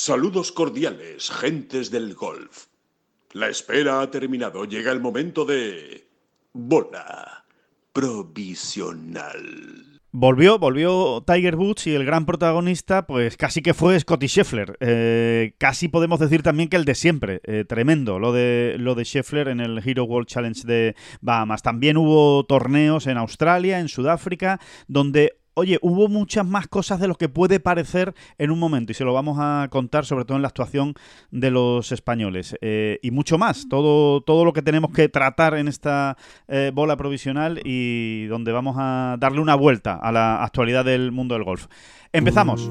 Saludos cordiales, gentes del golf. La espera ha terminado. Llega el momento de... Bola provisional. Volvió, volvió Tiger Woods y el gran protagonista, pues casi que fue Scotty Scheffler. Eh, casi podemos decir también que el de siempre. Eh, tremendo lo de, lo de Scheffler en el Hero World Challenge de Bahamas. También hubo torneos en Australia, en Sudáfrica, donde oye, hubo muchas más cosas de lo que puede parecer en un momento y se lo vamos a contar sobre todo en la actuación de los españoles eh, y mucho más, todo, todo lo que tenemos que tratar en esta eh, bola provisional y donde vamos a darle una vuelta a la actualidad del mundo del golf. Empezamos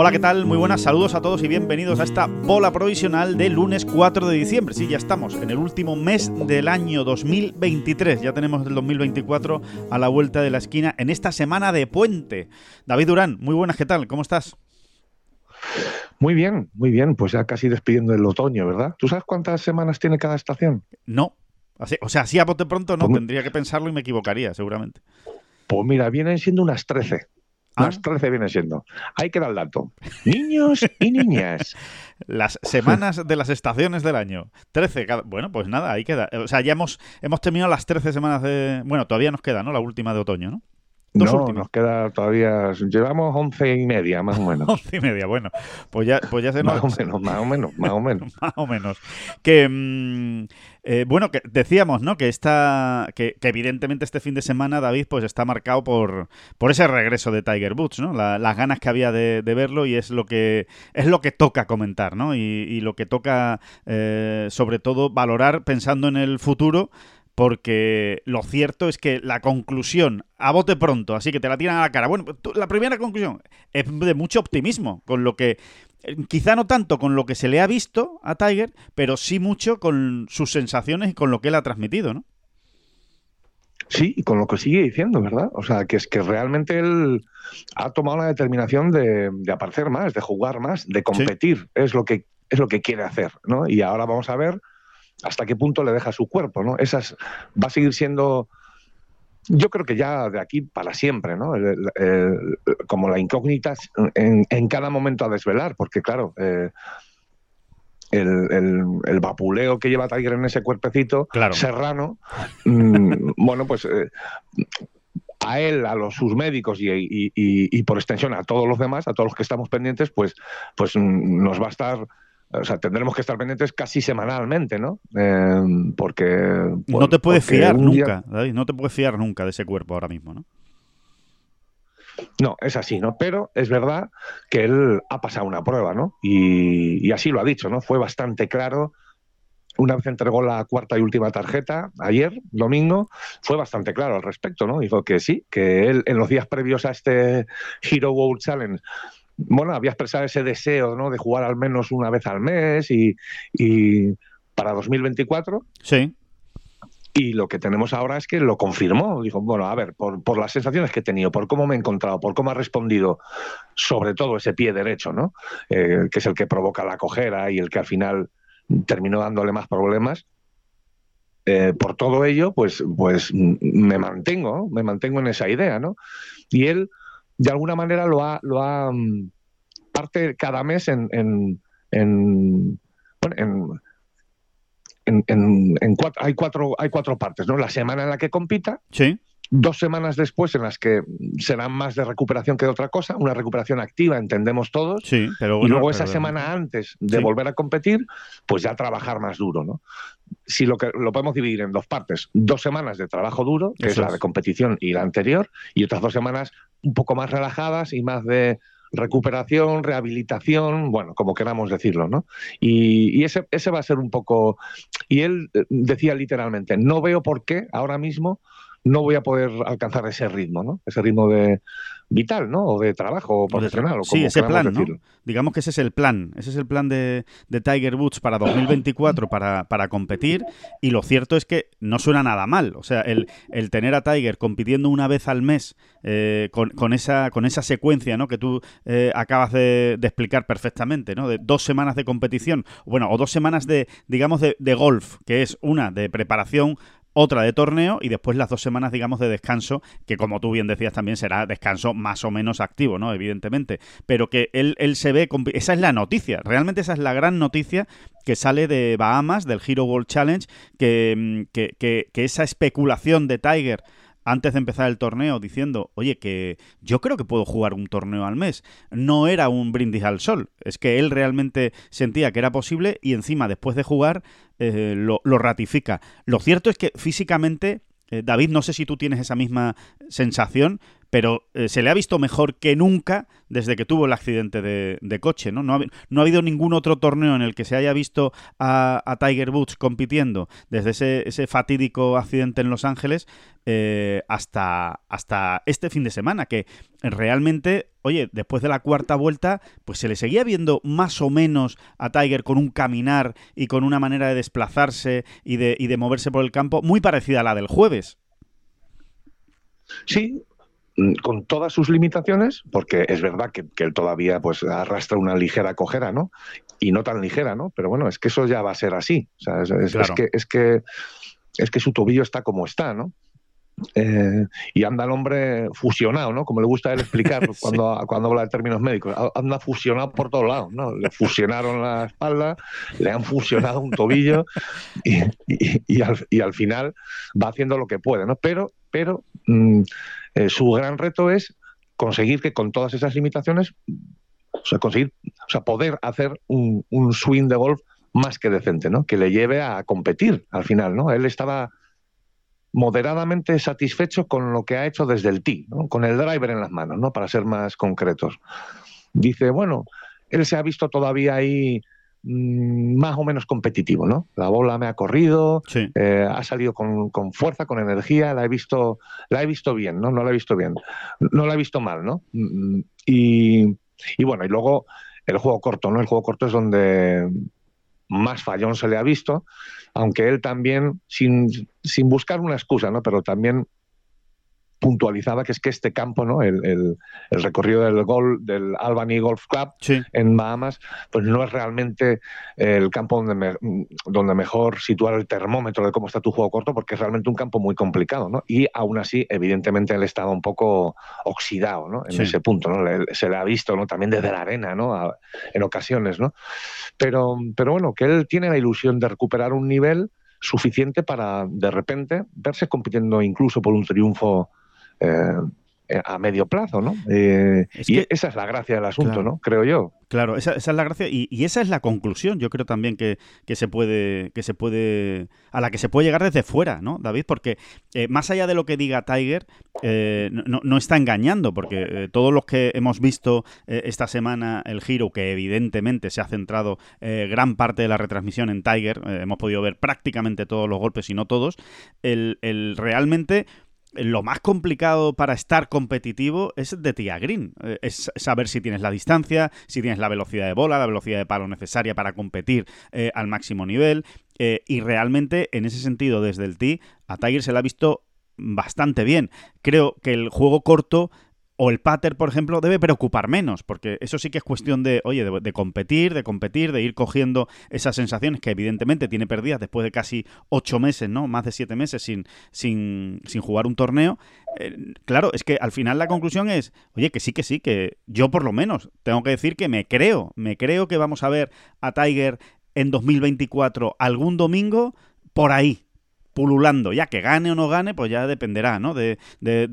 Hola, ¿qué tal? Muy buenas, saludos a todos y bienvenidos a esta bola provisional de lunes 4 de diciembre. Sí, ya estamos en el último mes del año 2023. Ya tenemos el 2024 a la vuelta de la esquina en esta semana de puente. David Durán, muy buenas, ¿qué tal? ¿Cómo estás? Muy bien, muy bien. Pues ya casi despidiendo el otoño, ¿verdad? ¿Tú sabes cuántas semanas tiene cada estación? No. O sea, así a bote pronto no, pues tendría que pensarlo y me equivocaría, seguramente. Pues mira, vienen siendo unas 13. Más 13 viene siendo. Ahí queda el dato. Niños y niñas. Las semanas de las estaciones del año. 13. Bueno, pues nada, ahí queda. O sea, ya hemos, hemos terminado las 13 semanas de... Bueno, todavía nos queda, ¿no? La última de otoño, ¿no? no, nos queda todavía. Llevamos once y media, más o menos. once y media, bueno. Pues ya, pues ya se nos. Más o menos, más o menos, más o menos. más o menos. Que. Eh, bueno, que decíamos, ¿no? Que está. Que, evidentemente este fin de semana, David, pues está marcado por, por ese regreso de Tiger Woods, ¿no? las ganas que había de, verlo y es lo que. es lo que toca comentar, ¿no? Y, lo que toca, eh, sobre todo, valorar pensando en el futuro porque lo cierto es que la conclusión, a bote pronto, así que te la tiran a la cara. Bueno, la primera conclusión es de mucho optimismo, con lo que, quizá no tanto con lo que se le ha visto a Tiger, pero sí mucho con sus sensaciones y con lo que él ha transmitido, ¿no? Sí, y con lo que sigue diciendo, ¿verdad? O sea, que es que realmente él ha tomado la determinación de, aparecer más, de jugar más, de competir. Es lo que es lo que quiere hacer, ¿no? Y ahora vamos a ver hasta qué punto le deja su cuerpo, ¿no? Esas va a seguir siendo yo creo que ya de aquí para siempre, ¿no? como la incógnita en, cada momento a desvelar, porque claro, eh, el, vapuleo que lleva Tiger en ese cuerpecito serrano, mm, bueno, pues eh, a él, a los, sus médicos y, y, por extensión a todos los demás, a todos los que estamos pendientes, pues, pues mm, nos va a estar o sea, tendremos que estar pendientes casi semanalmente, ¿no? Eh, porque... no te puedes fiar nunca, David, no te puedes fiar nunca de ese cuerpo ahora mismo, ¿no? No, es así, ¿no? Pero es verdad que él ha pasado una prueba, ¿no? Y, así lo ha dicho, ¿no? Fue bastante claro. Una vez entregó la cuarta y última tarjeta, ayer, domingo, fue bastante claro al respecto, ¿no? Dijo que sí, que él en los días previos a este Hero World Challenge bueno, había expresado ese deseo ¿no? de jugar al menos una vez al mes y, para 2024. Sí. Y lo que tenemos ahora es que lo confirmó. Dijo, bueno, a ver, por, las sensaciones que he tenido, por cómo me he encontrado, por cómo ha respondido, sobre todo ese pie derecho, ¿no? Eh, que es el que provoca la cojera y el que al final terminó dándole más problemas. Eh, por todo ello, pues, pues me mantengo, me mantengo en esa idea, ¿no? Y él, de alguna manera lo ha, lo ha mm, parte cada mes en, en, en, en, cuatro, hay cuatro hay cuatro partes, ¿no? La semana en la que compita, sí. dos semanas después en las que serán más de recuperación que de otra cosa, una recuperación activa, entendemos todos, sí, pero y luego esa semana antes de volver a competir, pues ya trabajar más duro, ¿no? Si lo que lo podemos dividir en dos partes, dos semanas de trabajo duro, que es la de competición y la anterior, y otras dos semanas un poco más relajadas y más de recuperación, rehabilitación, bueno, como queramos decirlo, ¿no? Y, ese, ese va a ser un poco... Y él eh, decía literalmente, no veo por qué ahora mismo no voy a poder alcanzar ese ritmo, ¿no? Ese ritmo de vital, ¿no? O de trabajo profesional. O sí, ese plan, ¿no? Digamos que ese es el plan. Ese es el plan de, Tiger Woods para 2024 para, para, competir. Y lo cierto es que no suena nada mal. O sea, el, el tener a Tiger compitiendo una vez al mes eh, con, esa, con esa secuencia, ¿no? Que tú eh, acabas de, de, explicar perfectamente, ¿no? De dos semanas de competición, bueno, o dos semanas de, digamos, de, de golf, que es una de preparación otra de torneo y después las dos semanas, digamos, de descanso, que como tú bien decías también será descanso más o menos activo, ¿no? Evidentemente. Pero que él, él se ve... Esa es la noticia, realmente esa es la gran noticia que sale de Bahamas, del Hero World Challenge, que, mm, que, que, que esa especulación de Tiger antes de empezar el torneo diciendo, oye, que yo creo que puedo jugar un torneo al mes. No era un brindis al sol, es que él realmente sentía que era posible y encima después de jugar eh, lo, ratifica. Lo cierto es que físicamente, eh, David, no sé si tú tienes esa misma sensación, pero eh, se le ha visto mejor que nunca desde que tuvo el accidente de, coche. ¿no? No ha, habido ningún otro torneo en el que se haya visto a, Tiger Woods compitiendo desde ese, fatídico accidente en Los Ángeles eh, hasta, este fin de semana, que realmente, oye, después de la cuarta vuelta, pues se le seguía viendo más o menos a Tiger con un caminar y con una manera de desplazarse y de, y de moverse por el campo muy parecida a la del jueves. Sí, con todas sus limitaciones, porque es verdad que, él todavía pues arrastra una ligera cojera, ¿no? Y no tan ligera, ¿no? Pero bueno, es que eso ya va a ser así. O sea, es, que, es, que, es que su tobillo está como está, ¿no? Eh, y anda el hombre fusionado, ¿no? Como le gusta a él explicar cuando, cuando habla de términos médicos. Anda fusionado por todos lados, ¿no? Le fusionaron la espalda, le han fusionado un tobillo y, y, al, y al, final va haciendo lo que puede, ¿no? Pero, pero mm, eh, su gran reto es conseguir que con todas esas limitaciones, o sea, conseguir, poder hacer un, swing de golf más que decente, ¿no? Que le lleve a competir al final, ¿no? Él estaba moderadamente satisfecho con lo que ha hecho desde el tee, ¿no? con el driver en las manos, ¿no? Para ser más concretos. Dice, bueno, él se ha visto todavía ahí más o menos competitivo, ¿no? La bola me ha corrido, eh, ha salido con, fuerza, con energía, la he visto, la he visto bien, ¿no? No la he visto bien, no la he visto mal, ¿no? Mm, y, bueno, y luego el juego corto, ¿no? El juego corto es donde más fallón se le ha visto, aunque él también, sin, sin buscar una excusa, ¿no? Pero también puntualizaba que es que este campo, ¿no? el, el, recorrido del gol del Albany Golf Club en Bahamas, pues no es realmente el campo donde, donde mejor situar el termómetro de cómo está tu juego corto, porque es realmente un campo muy complicado, ¿no? Y aún así, evidentemente, él estaba un poco oxidado, ¿no? En ese punto, ¿no? se le ha visto, ¿no? También desde la arena, ¿no? en ocasiones, ¿no? Pero, pero bueno, que él tiene la ilusión de recuperar un nivel suficiente para de repente verse compitiendo incluso por un triunfo eh, a medio plazo, ¿no? Eh, y esa es la gracia del asunto, ¿no? Creo yo. Claro, esa, es la gracia y, esa es la conclusión, yo creo también que, se puede, que se puede, a la que se puede llegar desde fuera, ¿no, David? Porque eh, más allá de lo que diga Tiger, no, está engañando, porque todos los que hemos visto esta semana el giro, que evidentemente se ha centrado gran parte de la retransmisión en Tiger, hemos podido ver prácticamente todos los golpes y no todos, el, el realmente lo más complicado para estar competitivo es de tía green. Eh, es saber si tienes la distancia, si tienes la velocidad de bola, la velocidad de palo necesaria para competir eh, al máximo nivel. Eh, y realmente, en ese sentido, desde el tee, a Tiger se le ha visto bastante bien. Creo que el juego corto o el pater, por ejemplo, debe preocupar menos, porque eso sí que es cuestión de, oye, de, competir, de competir, de ir cogiendo esas sensaciones que evidentemente tiene perdidas después de casi ocho meses, ¿no? Más de siete meses sin, sin, sin jugar un torneo. Eh, claro, es que al final la conclusión es, oye, que sí, que sí, que yo por lo menos tengo que decir que me creo, me creo que vamos a ver a Tiger en 2024 algún domingo por ahí, pululando. Ya que gane o no gane, pues ya dependerá, ¿no? De,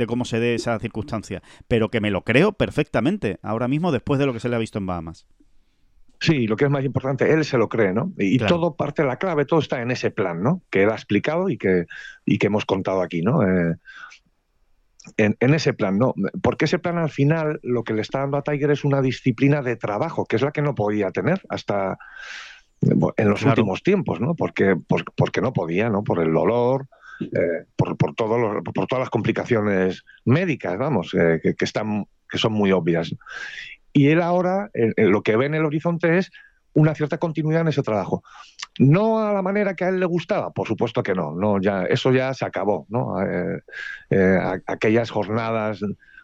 cómo se dé esa circunstancia. Pero que me lo creo perfectamente ahora mismo después de lo que se le ha visto en Bahamas. Sí, lo que es más importante, él se lo cree, ¿no? Y todo parte de la clave, todo está en ese plan, ¿no? Que él ha explicado y que, y que hemos contado aquí, ¿no? Eh, en, en, ese plan, ¿no? Porque ese plan al final lo que le está dando a Tiger es una disciplina de trabajo, que es la que no podía tener hasta, en los últimos tiempos, ¿no? Porque, porque no podía, ¿no? Por el dolor, eh, por, por, todo por todas las complicaciones médicas, vamos, eh, que, que, están, que son muy obvias. Y él ahora lo que ve en el horizonte es una cierta continuidad en ese trabajo. No a la manera que a él le gustaba, por supuesto que no, no ya, eso ya se acabó, ¿no? Eh, eh, aquellas jornadas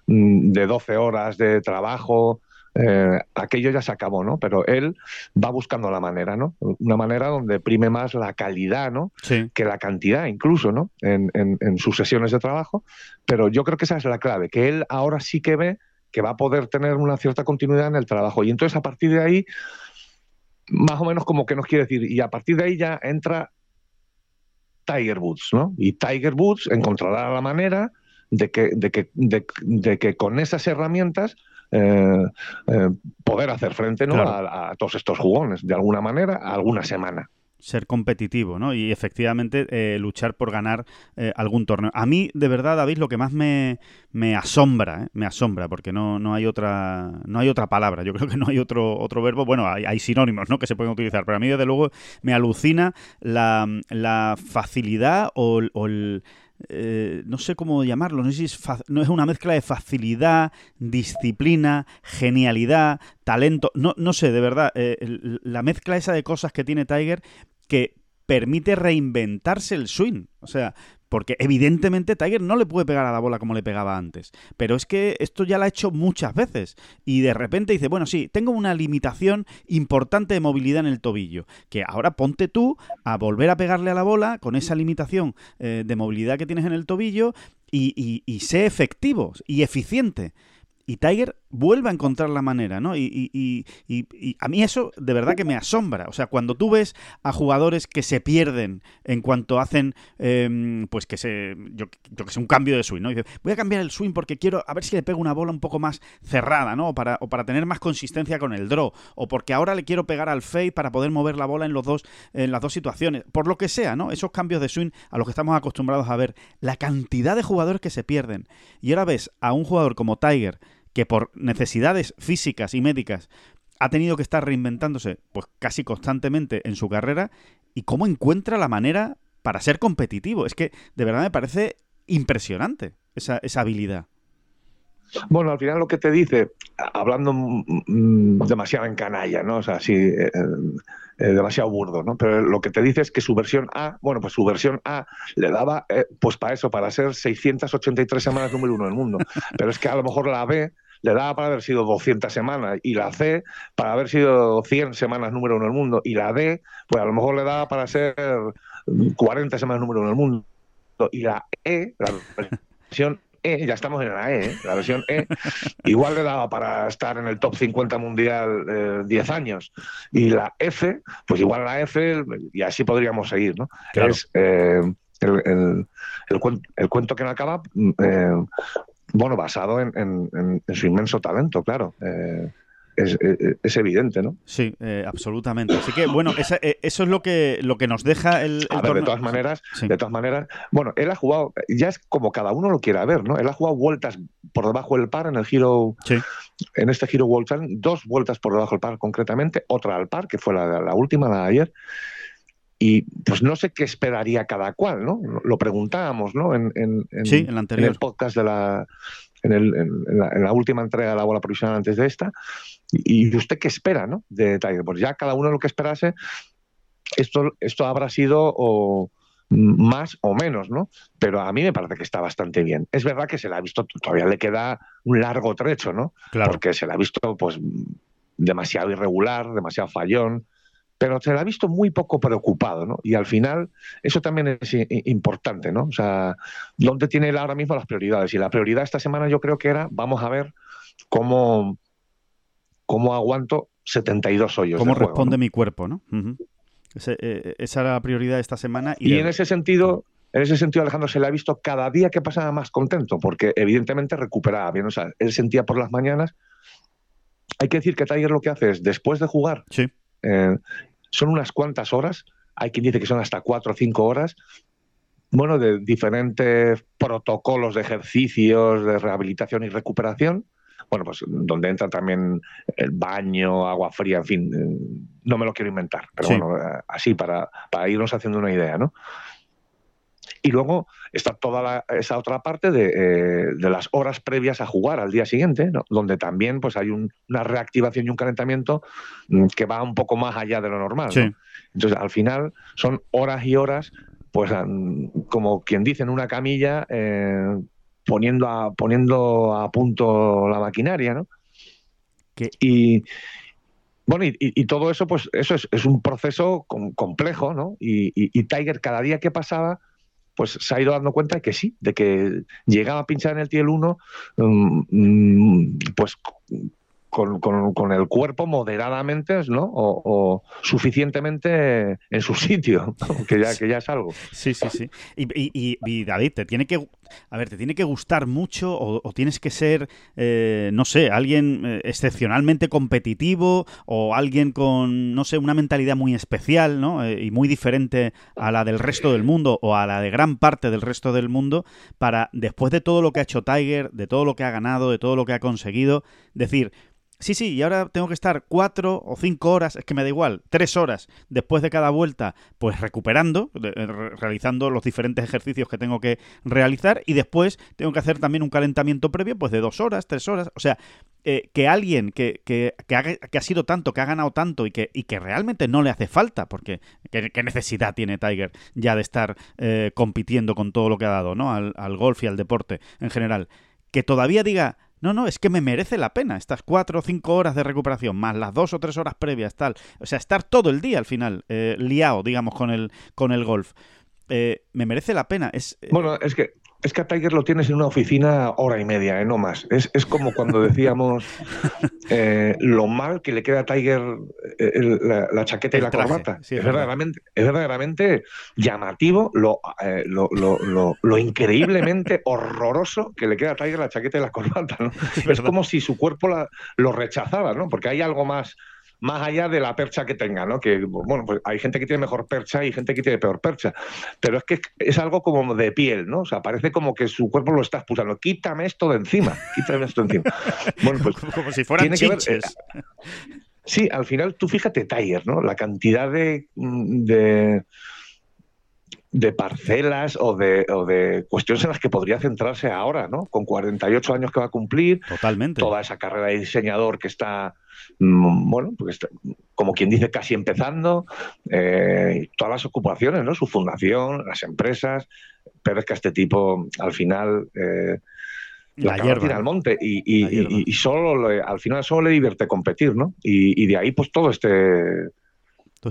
mm, de 12 horas de trabajo, eh, aquello ya se acabó, ¿no? Pero él va buscando la manera, ¿no? Una manera donde prime más la calidad, ¿no? Que la cantidad, incluso, ¿no? En, en, sus sesiones de trabajo. Pero yo creo que esa es la clave, que él ahora sí que ve que va a poder tener una cierta continuidad en el trabajo. Y entonces, a partir de ahí, más o menos como que nos quiere decir, y a partir de ahí ya entra Tiger Woods, ¿no? Y Tiger Woods encontrará la manera de que, de que, de, que con esas herramientas eh, eh, poder hacer frente ¿no? a, a, todos estos jugones, de alguna manera, a alguna semana ser competitivo, ¿no? Y efectivamente eh, luchar por ganar algún torneo. A mí, de verdad, David, lo que más me, me asombra, ¿eh? me asombra, porque no, no hay otra no hay otra palabra. Yo creo que no hay otro otro verbo. Bueno, hay, sinónimos, ¿no? Que se pueden utilizar, pero a mí desde luego me alucina la, la facilidad o, el no sé cómo llamarlo, no sé si es, no es una mezcla de facilidad, disciplina, genialidad, talento, no, no sé, de verdad, la mezcla esa de cosas que tiene Tiger que permite reinventarse el swing. O sea, porque evidentemente Tiger no le puede pegar a la bola como le pegaba antes. Pero es que esto ya lo ha hecho muchas veces. Y de repente dice, bueno, sí, tengo una limitación importante de movilidad en el tobillo. Que ahora ponte tú a volver a pegarle a la bola con esa limitación eh, de movilidad que tienes en el tobillo y, y sé efectivo y eficiente. Y Tiger vuelve a encontrar la manera, ¿no? Y, a mí eso de verdad que me asombra. O sea, cuando tú ves a jugadores que se pierden en cuanto hacen, em, pues que se, yo, que sé, un cambio de swing, ¿no? Y voy a cambiar el swing porque quiero, a ver si le pego una bola un poco más cerrada, ¿no? O para, o para tener más consistencia con el draw. O porque ahora le quiero pegar al fade para poder mover la bola en, los dos, en las dos situaciones. Por lo que sea, ¿no? Esos cambios de swing a los que estamos acostumbrados a ver. La cantidad de jugadores que se pierden. Y ahora ves a un jugador como Tiger, que por necesidades físicas y médicas ha tenido que estar reinventándose pues casi constantemente en su carrera y cómo encuentra la manera para ser competitivo. Es que de verdad me parece impresionante esa, esa habilidad. Bueno, al final lo que te dice, hablando demasiado en canalla, ¿no? O sea, así, eh, eh, demasiado burdo, ¿no? Pero lo que te dice es que su versión A, bueno, pues su versión A le daba, eh, pues para eso, para ser 683 semanas número uno del mundo. Pero es que a lo mejor la B le daba para haber sido 200 semanas y la C para haber sido 100 semanas número uno del mundo y la D, pues a lo mejor le daba para ser 40 semanas número uno del mundo y la E, la versión E, ya estamos en la E, ¿eh? la versión E, igual le daba para estar en el top 50 mundial 10 eh, años. Y la F, pues igual la F, y así podríamos seguir, ¿no? Es eh, el, el, cuento que no acaba, mm, bueno, basado en, en, su inmenso talento, claro es, evidente, ¿no? Sí, eh, absolutamente. Así que, bueno, eh, eso es lo que, lo que nos deja el, A ver, de todas maneras, de todas maneras, bueno, él ha jugado, ya es como cada uno lo quiera ver, ¿no? Él ha jugado vueltas por debajo del par en el giro, en este giro World Challenge, dos vueltas por debajo del par concretamente, otra al par, que fue la, última, la de ayer. Y pues no sé qué esperaría cada cual, ¿no? Lo preguntábamos, ¿no? En, en, en, anterior. en el podcast de la, en, el, en, la, última entrega de la bola provisional antes de esta. ¿Y usted qué espera ¿no? de Tiger? Pues ya cada uno lo que esperase, esto, esto habrá sido o más o menos, ¿no? Pero a mí me parece que está bastante bien. Es verdad que se le ha visto, todavía le queda un largo trecho, ¿no? Claro. Porque se le ha visto, pues, demasiado irregular, demasiado fallón, pero se le ha visto muy poco preocupado, ¿no? Y al final, eso también es importante, ¿no? O sea, ¿dónde tiene él ahora mismo las prioridades? Y la prioridad esta semana yo creo que era, vamos a ver cómo cómo aguanto 72 hoyos. ¿Cómo responde mi cuerpo, no? Eh, esa era la prioridad esta semana. Y, en ese sentido, en ese sentido, Alejandro se le ha visto cada día que pasaba más contento, porque evidentemente recuperaba bien. O sea, él sentía por las mañanas. Hay que decir que Tiger lo que hace es, después de jugar, sí. Eh, son unas cuantas horas. Hay quien dice que son hasta cuatro o cinco horas. Bueno, de diferentes protocolos de ejercicios, de rehabilitación y recuperación bueno, pues donde entra también el baño, agua fría, en fin, eh, no me lo quiero inventar, pero bueno, eh, así para, para irnos haciendo una idea, ¿no? Y luego está toda esa otra parte de, las horas previas a jugar al día siguiente, donde también pues hay una reactivación y un calentamiento mm, que va un poco más allá de lo normal. Entonces, al final son horas y horas, pues como quien dice, en una camilla, eh, poniendo, a, poniendo a punto la maquinaria, ¿no? Y, bueno, y, todo eso, pues eso es, un proceso complejo, ¿no? Y, Tiger cada día que pasaba, pues se ha ido dando cuenta de que sí, de que llegaba a pinchar en el Tiel 1, mm, mm, pues con, el cuerpo moderadamente, ¿no? O, suficientemente en su sitio, que ya, que ya es algo. Sí, sí, sí. Y, David, te tiene que, a ver, te tiene que gustar mucho o, tienes que ser, eh, no sé, alguien eh, excepcionalmente competitivo o alguien con, no sé, una mentalidad muy especial, ¿no? Eh, y muy diferente a la del resto del mundo o a la de gran parte del resto del mundo para, después de todo lo que ha hecho Tiger, de todo lo que ha ganado, de todo lo que ha conseguido, decir, sí, sí, y ahora tengo que estar cuatro o cinco horas, es que me da igual, tres horas después de cada vuelta, pues recuperando, eh, realizando los diferentes ejercicios que tengo que realizar y después tengo que hacer también un calentamiento previo, pues de dos horas, tres horas, o sea, eh, que alguien que, que, que, ha, que, ha, sido tanto, que ha ganado tanto y que, y que realmente no le hace falta, porque qué necesidad tiene Tiger ya de estar eh, compitiendo con todo lo que ha dado, ¿no? Al, al golf y al deporte en general, que todavía diga no, no, es que me merece la pena estas cuatro o cinco horas de recuperación, más las dos o tres horas previas, tal. O sea, estar todo el día al final eh, liado, digamos, con el, con el golf. Eh, me merece la pena. Es, eh, Bueno, es que es que a Tiger lo tienes en una oficina hora y media, ¿eh? no más. Es, es como cuando decíamos eh, lo mal que le queda a Tiger eh, la, chaqueta y la corbata. es, verdaderamente, es, verdaderamente, llamativo lo, lo, lo, lo, increíblemente horroroso que le queda a Tiger la chaqueta y la corbata. ¿no? Es, como si su cuerpo la, lo rechazara, ¿no? porque hay algo más más allá de la percha que tenga, ¿no? Que, bueno, pues hay gente que tiene mejor percha y gente que tiene peor percha, pero es que es algo como de piel, ¿no? O sea, parece como que su cuerpo lo está expulsando. Quítame esto de encima, quítame esto de encima. Bueno, pues como si fueran chinches. Eh, sí, al final tú fíjate Tiger, ¿no? La cantidad de, de de parcelas o de, o de, cuestiones en las que podría centrarse ahora, ¿no? Con 48 años que va a cumplir. Totalmente. Toda esa carrera de diseñador que está, mm, bueno, pues como quien dice, casi empezando. Eh, todas las ocupaciones, ¿no? Su fundación, las empresas. Pero es que a este tipo, al final. Eh, la, la al monte y, y, solo al final solo le divierte competir, ¿no? Y, de ahí pues todo este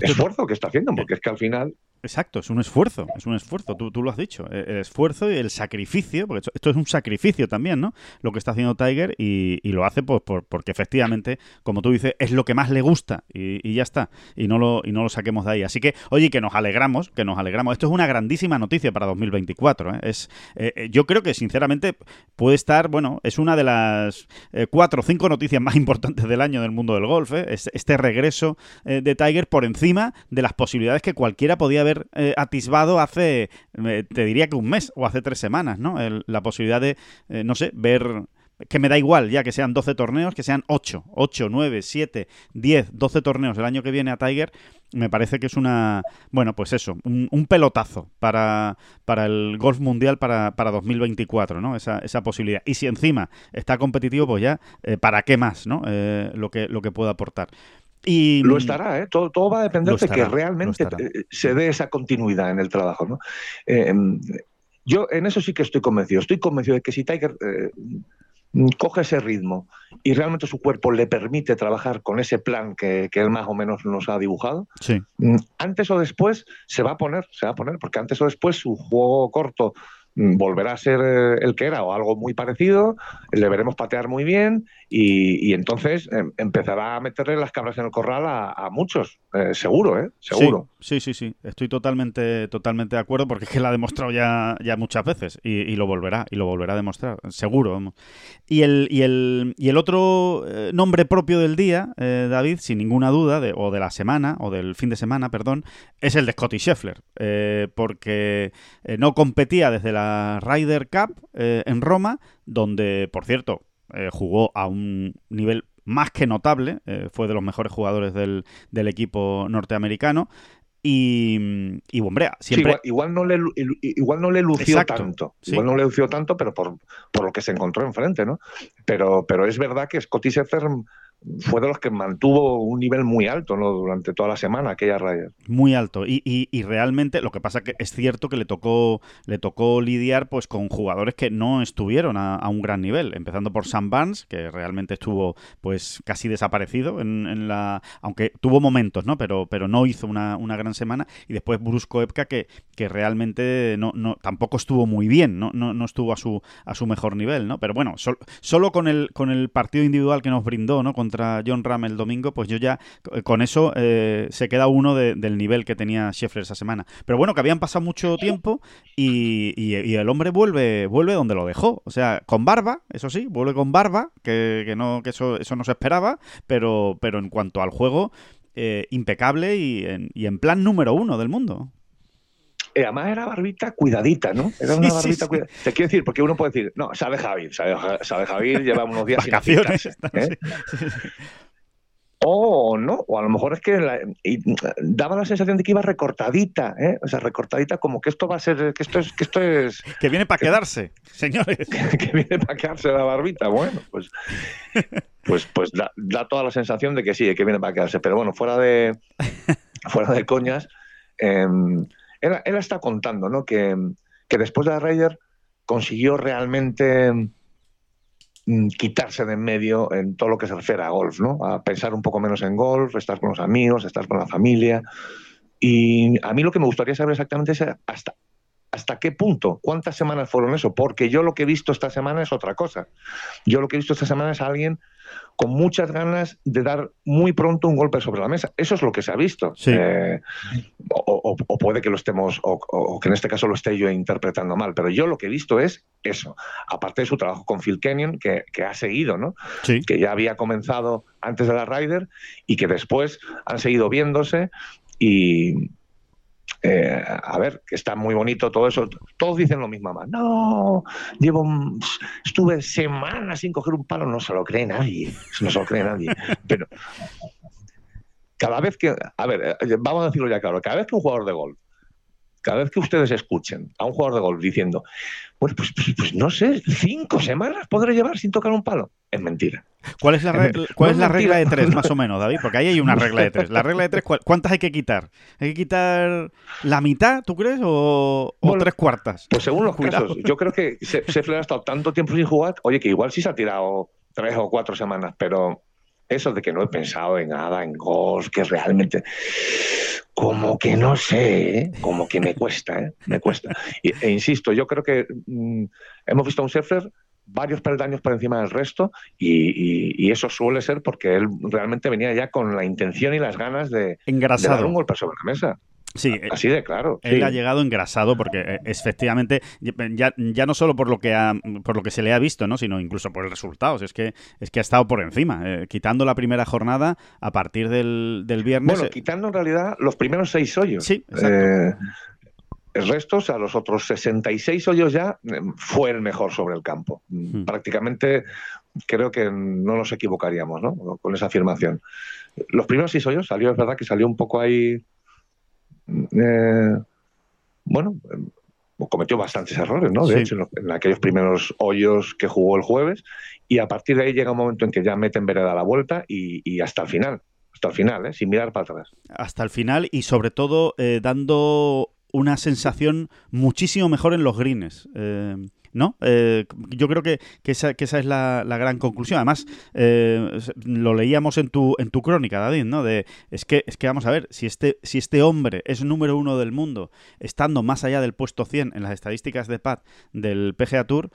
esfuerzo que está haciendo, porque es que al final Exacto, es un esfuerzo, es un esfuerzo, tú, tú lo has dicho, e, el esfuerzo y el sacrificio, porque esto, es un sacrificio también, ¿no? Lo que está haciendo Tiger y, lo hace pues, por, porque efectivamente, como tú dices, es lo que más le gusta y, ya está, y no, lo, y no lo saquemos de ahí. Así que, oye, que nos alegramos, que nos alegramos. Esto es una grandísima noticia para 2024. ¿eh? Es, eh, eh, yo creo que, sinceramente, puede estar, bueno, es una de las eh, cuatro o cinco noticias más importantes del año del mundo del golf, es, este regreso de Tiger por encima de las posibilidades que cualquiera podía haber eh, atisbado hace, eh, te diría que un mes o hace tres semanas, ¿no? la posibilidad de, eh, no sé, ver que me da igual ya que sean 12 torneos, que sean 8, 8, 9, 7, 10, 12 torneos el año que viene a Tiger, me parece que es una, bueno, pues eso, un, pelotazo para, para el golf mundial para, para 2024, ¿no? Esa, esa posibilidad. Y si encima está competitivo, pues ya, ¿para qué más, ¿no? lo, que, lo que pueda aportar. Y, lo estará, ¿eh? todo, todo va a depender de que realmente eh, se dé esa continuidad en el trabajo. ¿no? Eh, yo en eso sí que estoy convencido. Estoy convencido de que si Tiger eh, coge ese ritmo y realmente su cuerpo le permite trabajar con ese plan que, que él más o menos nos ha dibujado, mm, antes o después se va a poner, se va a poner, porque antes o después su juego corto mm, volverá a ser el que era o algo muy parecido, le veremos patear muy bien y, entonces em, empezará a meterle las cabras en el corral a, muchos, eh, seguro, ¿eh? Seguro. Sí, sí, sí, estoy totalmente, totalmente de acuerdo porque es que la ha demostrado ya, ya muchas veces y, lo volverá, y lo volverá a demostrar, seguro. Y el, y el, y el otro eh, nombre propio del día, eh, David, sin ninguna duda, o de la semana, o del fin de semana, perdón, es el de Scotty Scheffler, porque no competía desde la Ryder Cup en Roma, donde, por cierto, eh, jugó a un nivel más que notable, eh, fue de los mejores jugadores del, equipo norteamericano. Y, y hombre, siempre... igual, no le, igual no le lució tanto. Igual no le lució tanto, pero por, por, lo que se encontró enfrente, ¿no? Pero, pero es verdad que Scotty Scheffler fue de los que mantuvo un nivel muy alto ¿no? durante toda la semana aquella raya. Muy alto. Y, y, realmente lo que pasa que es cierto que le tocó, le tocó lidiar pues con jugadores que no estuvieron a, un gran nivel. Empezando por Sam Barnes, que realmente estuvo pues casi desaparecido en, en, la. aunque tuvo momentos, ¿no? Pero, pero no hizo una, una gran semana. Y después Brusco Epka, que, que realmente no, no, tampoco estuvo muy bien, no, no, no estuvo a su, a su mejor nivel, ¿no? Pero bueno, solo con el, con el partido individual que nos brindó, ¿no? Contra John Ram el domingo, pues yo ya con eso eh, se queda uno del nivel que tenía Scheffler esa semana. Pero bueno, que habían pasado mucho tiempo y, el hombre vuelve, vuelve donde lo dejó. O sea, con barba, eso sí, vuelve con barba, que, no, que eso, eso no se esperaba, pero, pero en cuanto al juego, eh, impecable y en, plan número uno del mundo. Eh, además era barbita cuidadita, ¿no? Era una barbita cuidadita. Te quiero decir, porque uno puede decir, no, sabe Javier, sabe, sabe Javier, lleva unos días Vacaciones, sin ¿eh? O no, o a lo mejor es que daba la sensación de que iba recortadita, ¿eh? o sea, recortadita como que esto va a ser, que esto es, que esto es, que viene para quedarse, señores, que, viene para quedarse la barbita, bueno, pues, pues, pues da, toda la sensación de que sí, que viene para quedarse, pero bueno, fuera de, fuera de coñas, eh, él, está contando ¿no? que, después de Ryder consiguió realmente mm, quitarse de en medio en todo lo que se refiere a golf, ¿no? A pensar un poco menos en golf, estar con los amigos, estar con la familia. Y a mí lo que me gustaría saber exactamente es hasta, hasta qué punto, cuántas semanas fueron eso, porque yo lo que he visto esta semana es otra cosa. Yo lo que he visto esta semana es a alguien con muchas ganas de dar muy pronto un golpe sobre la mesa. Eso es lo que se ha visto. Eh, o, puede que lo estemos, o, que en este caso lo esté yo interpretando mal, pero yo lo que he visto es eso. Aparte de su trabajo con Phil Kenyon, que, ha seguido, ¿no? Que ya había comenzado antes de la Ryder y que después han seguido viéndose y, eh, a ver, que está muy bonito todo eso. Todos dicen lo mismo, más. No, llevo, estuve semanas sin coger un palo, no se lo cree nadie, no se lo cree nadie. Pero cada vez que, a ver, eh, vamos a decirlo ya claro, cada vez que un jugador de golf cada vez que ustedes escuchen a un jugador de golf diciendo, bueno, pues, pues, pues, no sé, cinco semanas podré llevar sin tocar un palo, es mentira. ¿Cuál es la, regla, ¿cuál es la regla de tres, más o menos, David? Porque ahí hay una regla de tres. La regla de tres, ¿cuántas hay que quitar? ¿Hay que quitar la mitad, tú crees, o, tres cuartas? Pues según los casos. Yo creo que se, se ha estado tanto tiempo sin jugar, oye, que igual sí se ha tirado tres o cuatro semanas, pero eso de que no he pensado en nada, en golf, que realmente como que no sé, ¿eh? como que me cuesta, ¿eh? me cuesta. e insisto, yo creo que mm, hemos visto a un Scheffler varios peldaños por encima del resto y, eso suele ser porque él realmente venía ya con la intención y las ganas de, de dar un golpe sobre la mesa. Sí, eh, así de claro. Él ha llegado engrasado porque eh, efectivamente ya, ya no solo por lo que ha, por lo que se le ha visto, ¿no? sino incluso por el resultado. Es que es que ha estado por encima, eh, quitando la primera jornada a partir del, viernes. Bueno, quitando en realidad los primeros seis hoyos. Sí, exacto. el resto, o sea, los otros 66 hoyos ya fue el mejor sobre el campo. Hmm. Prácticamente creo que no nos equivocaríamos ¿no? con esa afirmación. Los primeros seis hoyos salió, es verdad que salió un poco ahí eh, bueno, cometió bastantes errores, ¿no? De hecho, en, aquellos primeros hoyos que jugó el jueves, y a partir de ahí llega un momento en que ya meten vereda a la vuelta y, hasta el final, hasta el final, ¿eh? sin mirar para atrás. Hasta el final y sobre todo eh, dando una sensación muchísimo mejor en los greens. Eh, ¿no? Eh, yo creo que, esa, es la, gran conclusión. Además, eh, lo leíamos en tu, en tu crónica, David, ¿no? De, es, que, es que vamos a ver, si este, si este hombre es número uno del mundo, estando más allá del puesto 100 en las estadísticas de pad del PGA Tour,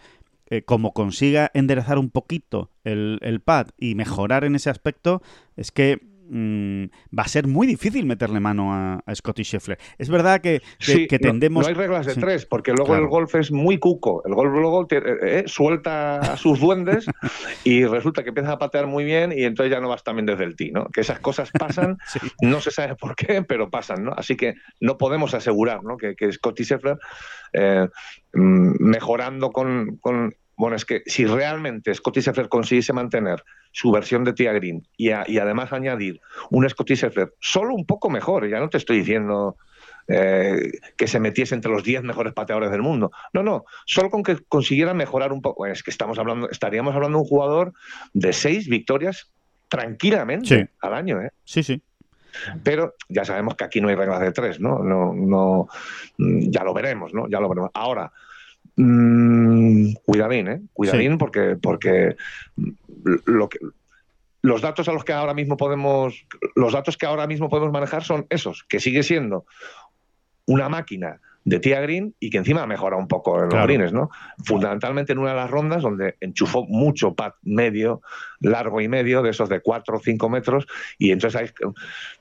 eh, como consiga enderezar un poquito el, el pad y mejorar en ese aspecto, es que Mm, va a ser muy difícil meterle mano a, Scotty Scheffler. Es verdad que, que, tendemos... No, hay reglas de tres, porque luego el golf es muy cuco. El golf luego eh, eh, suelta a sus duendes y resulta que empieza a patear muy bien y entonces ya no vas también desde el tee, ¿no? Que esas cosas pasan, no se sabe por qué, pero pasan, ¿no? Así que no podemos asegurar ¿no? que, que Scotty Scheffler, eh, mm, mejorando con, con Bueno, es que si realmente Scotty Scheffler consiguiese mantener su versión de Tia Green y, además añadir un Scotty Scheffler solo un poco mejor, ya no te estoy diciendo eh, que se metiese entre los 10 mejores pateadores del mundo. No, no, solo con que consiguiera mejorar un poco. Es que estamos hablando, estaríamos hablando de un jugador de seis victorias tranquilamente al año. ¿eh? Sí, sí. Pero ya sabemos que aquí no hay reglas de tres, ¿no? No, no, ya lo veremos, ¿no? Ya lo veremos. Ahora, mmm, cuidadín, ¿eh? Cuidadín porque, porque lo que, los datos a los que ahora mismo podemos, los datos que ahora mismo podemos manejar son esos, que sigue siendo una máquina de Tia Green y que encima mejora un poco en los greens, ¿no? Fundamentalmente en una de las rondas donde enchufó mucho pad medio, largo y medio, de esos de 4 o 5 metros, y entonces hay,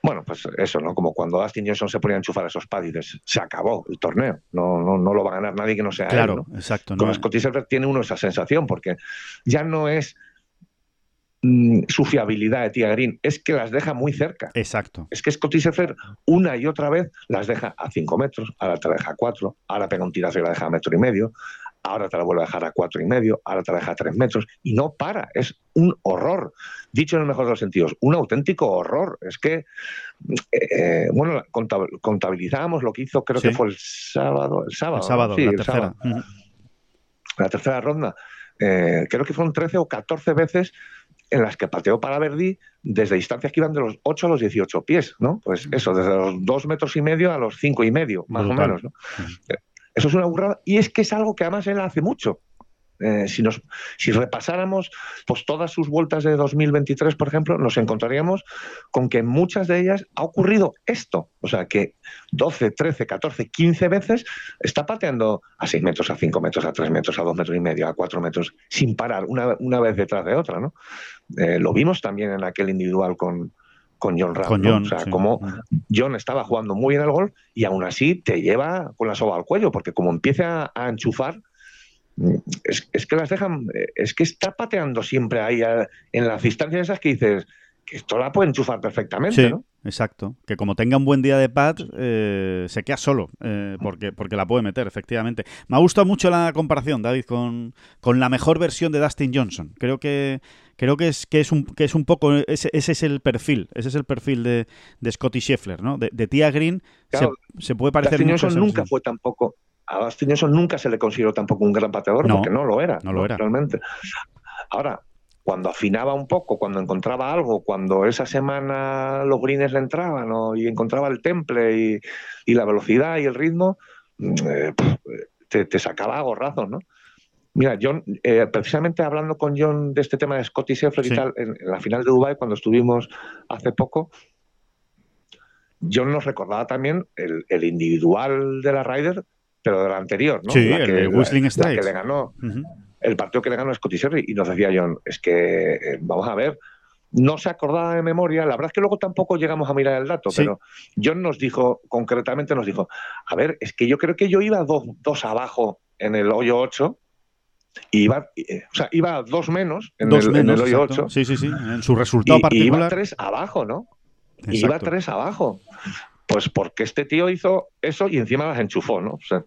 bueno, pues eso, ¿no? Como cuando Dustin Johnson se ponía a enchufar esos pads y dices, se acabó el torneo, no, no, no lo va a ganar nadie que no sea claro, él, ¿no? exacto. Con Scotty Scheffler tiene uno esa sensación, porque ya no es Mm, su fiabilidad de Tia Green es que las deja muy cerca. Exacto. Es que Scotty Scheffler una y otra vez las deja a 5 metros, ahora te la deja a 4, ahora pega un tirazo y la deja a metro y medio, ahora te la vuelve a dejar a cuatro y medio, ahora te la deja a 3 metros y no para. Es un horror. Dicho en el mejor de los sentidos, un auténtico horror. Es que, eh, bueno, contabilizamos lo que hizo, creo que fue el sábado. El sábado, el sábado, la tercera. La tercera ronda. Eh, creo que fueron 13 o 14 veces en las que pateó para Verdi desde distancias que iban de los 8 a los 18 pies, ¿no? Pues eso, desde los 2 metros y medio a los 5 y medio, más o menos, ¿no? Eso es una burrada y es que es algo que además él hace mucho. Eh, si, nos, si repasáramos pues, todas sus vueltas de 2023, por ejemplo, nos encontraríamos con que en muchas de ellas ha ocurrido esto. O sea, que 12, 13, 14, 15 veces está pateando a 6 metros, a 5 metros, a 3 metros, a 2 metros y medio, a 4 metros, sin parar, una, una vez detrás de otra. ¿no? Eh, lo vimos también en aquel individual con, con John Ram. o sea, como John estaba jugando muy bien al gol y aún así te lleva con la soga al cuello, porque como empieza a enchufar, es, que las dejan, es que está pateando siempre ahí en las distancias esas que dices que esto la puede enchufar perfectamente, ¿no? Exacto, que como tenga un buen día de pad, eh, se queda solo, eh, porque, porque la puede meter, efectivamente. Me ha gustado mucho la comparación, David, con, con la mejor versión de Dustin Johnson. Creo que creo que es, que es, un, que es un poco, ese, ese es el perfil, ese es el perfil de, de Scotty Scheffler, ¿no? De, de Tia Green se, puede parecer Dustin Johnson nunca fue tampoco, a Dustin Johnson nunca se le consideró tampoco un gran pateador, porque no lo era. No lo era. Realmente. Ahora, cuando afinaba un poco, cuando encontraba algo, cuando esa semana los greens le entraban y encontraba el temple y, la velocidad y el ritmo, mm, eh, te, sacaba a gorrazos, ¿no? Mira, John, eh, precisamente hablando con John de este tema de Scotty Scheffler y tal, en, la final de Dubai cuando estuvimos hace poco, John nos recordaba también el, individual de la Ryder pero de la anterior, ¿no? Sí, el Whistling Strike. que le ganó, el partido que le ganó a Scotty Sherry. Y nos decía John, es que, eh, vamos a ver, no se acordaba de memoria, la verdad es que luego tampoco llegamos a mirar el dato, pero John nos dijo, concretamente nos dijo, a ver, es que yo creo que yo iba dos, dos abajo en el hoyo 8, y iba, eh, o sea, iba dos menos en, el, en el, hoyo 8. Sí, sí, sí, en su resultado particular. Y iba tres abajo, ¿no? Iba tres abajo. Pues porque este tío hizo eso y encima las enchufó, ¿no? O sea,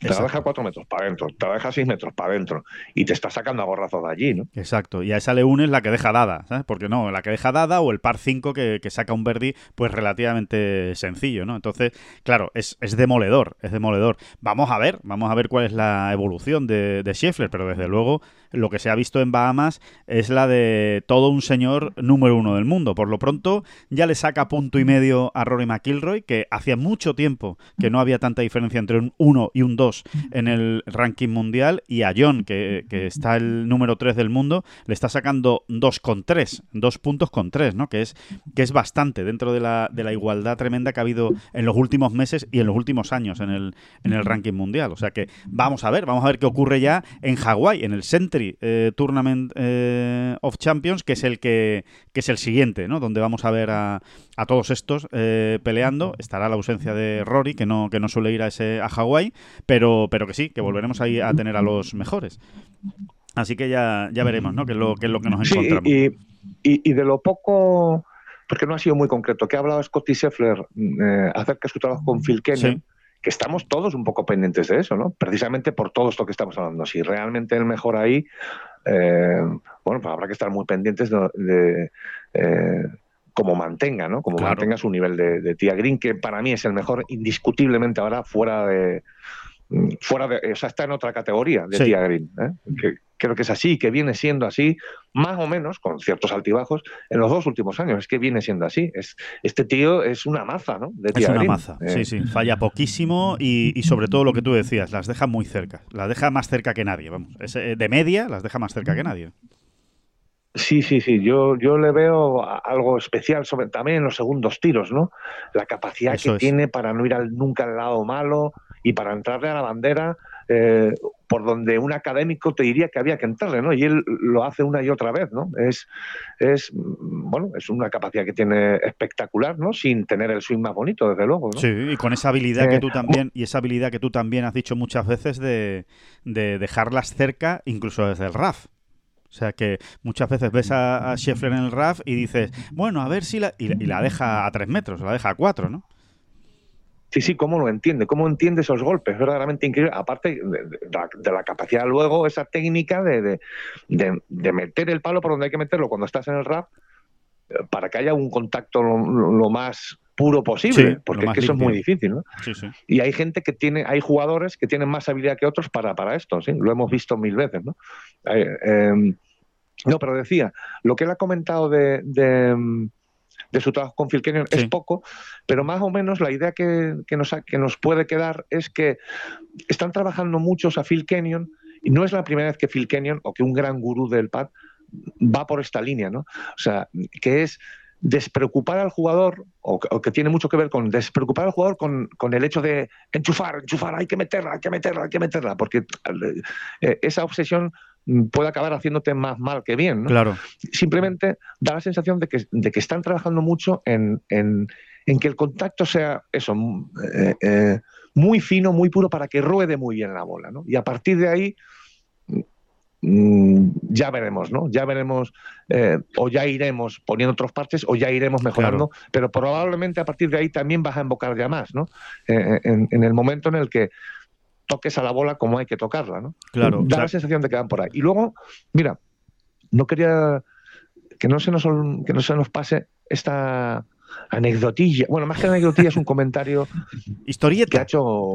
te la deja cuatro metros para adentro, te la deja seis metros para adentro y te está sacando a gorrazos de allí, ¿no? Exacto, y a esa le unes la que deja dada, ¿sabes? Porque no, la que deja dada o el par 5 que, saca un Verdi, pues relativamente sencillo, ¿no? Entonces, claro, es, demoledor, es demoledor. Vamos a ver, vamos a ver cuál es la evolución de, de Scheffler, pero desde luego lo que se ha visto en Bahamas es la de todo un señor número uno del mundo. Por lo pronto, ya le saca punto y medio a Rory McIlroy, que hacía mucho tiempo que no había tanta diferencia entre un 1 y un 2 en el ranking mundial, y a John, que, está el número 3 del mundo, le está sacando 2 con 3, 2 puntos con 3, ¿no? Que es, que es bastante dentro de la, de la igualdad tremenda que ha habido en los últimos meses y en los últimos años en el, en el ranking mundial. O sea que vamos a ver, vamos a ver qué ocurre ya en Hawái, en el Eh, Tournament eh, of Champions, que es el que, que, es el siguiente, ¿no? Donde vamos a ver a, a todos estos eh, peleando. Estará la ausencia de Rory, que no, que no suele ir a ese a Hawái, pero, pero que sí, que volveremos ahí a tener a los mejores. Así que ya, ya veremos, ¿no? Qué es lo, qué es lo que nos encontramos. Y, y, de lo poco, porque no ha sido muy concreto, que ha hablado Scotty Scheffler acerca de su trabajo con Phil Kenyon que estamos todos un poco pendientes de eso, ¿no? Precisamente por todo esto que estamos hablando. Si realmente el mejor ahí, eh, bueno, pues habrá que estar muy pendientes de, eh, cómo mantenga, ¿no? Como mantenga su nivel de, de Tia Green, que para mí es el mejor indiscutiblemente ahora fuera de fuera de, o sea, está en otra categoría de Tia Green. ¿eh? creo que es así, que viene siendo así, más o menos, con ciertos altibajos, en los dos últimos años. Es que viene siendo así. Es, este tío es una maza, ¿no? es una maza, sí, eh, sí. Falla poquísimo y, sobre todo lo que tú decías, las deja muy cerca. Las deja más cerca que nadie, vamos. Eh, de media, las deja más cerca que nadie. Sí, sí, sí. Yo, yo le veo algo especial sobre, también en los segundos tiros, ¿no? La capacidad que tiene para no ir al, nunca al lado malo y para entrarle a la bandera eh, por donde un académico te diría que había que entrarle, ¿no? Y él lo hace una y otra vez, ¿no? Es, es bueno, es una capacidad que tiene espectacular, ¿no? Sin tener el swing más bonito, desde luego. Sí, y con esa habilidad que tú también, y esa habilidad que tú también has dicho muchas veces de, dejarlas cerca, incluso desde el RAF. O sea que muchas veces ves a, a Scheffler en el RAF y dices, bueno, a ver si la. Y, y la deja a tres metros, la deja a cuatro, ¿no? Sí, sí, cómo lo entiende, cómo entiende esos golpes, es verdaderamente increíble. Aparte de, la, capacidad luego, esa técnica de, meter el palo por donde hay que meterlo cuando estás en el rap, eh, para que haya un contacto lo, más puro posible, porque eso es muy difícil, ¿no? Sí, sí. Y hay gente que tiene, hay jugadores que tienen más habilidad que otros para, para esto, ¿sí? Lo hemos visto mil veces, ¿no? Eh, em, no, pero decía, lo que él ha comentado de de su trabajo con Phil Kenyon es poco, pero más o menos la idea que, nos, que nos puede quedar es que están trabajando muchos a Phil Kenyon y no es la primera vez que Phil Kenyon o que un gran gurú del pad va por esta línea, ¿no? O sea, que es despreocupar al jugador, o, que tiene mucho que ver con despreocupar al jugador con, con, el hecho de enchufar, enchufar, hay que meterla, hay que meterla, hay que meterla, porque eh, esa obsesión puede acabar haciéndote más mal que bien. ¿no? Claro. Simplemente da la sensación de que, de que están trabajando mucho en, en, que el contacto sea eso, mm, eh, eh, muy fino, muy puro, para que ruede muy bien la bola. ¿no? Y a partir de ahí mm, ya veremos, ¿no? Ya veremos, eh, o ya iremos poniendo otros parches, o ya iremos mejorando, pero probablemente a partir de ahí también vas a invocar ya más, ¿no? en, en, el momento en el que toques a la bola como hay que tocarla, ¿no? Claro. Da la sensación de que van por ahí. Y luego, mira, no quería que no se nos, que no se nos pase esta anecdotilla. Bueno, más que anecdotilla es un comentario. Historieta. Que ha hecho.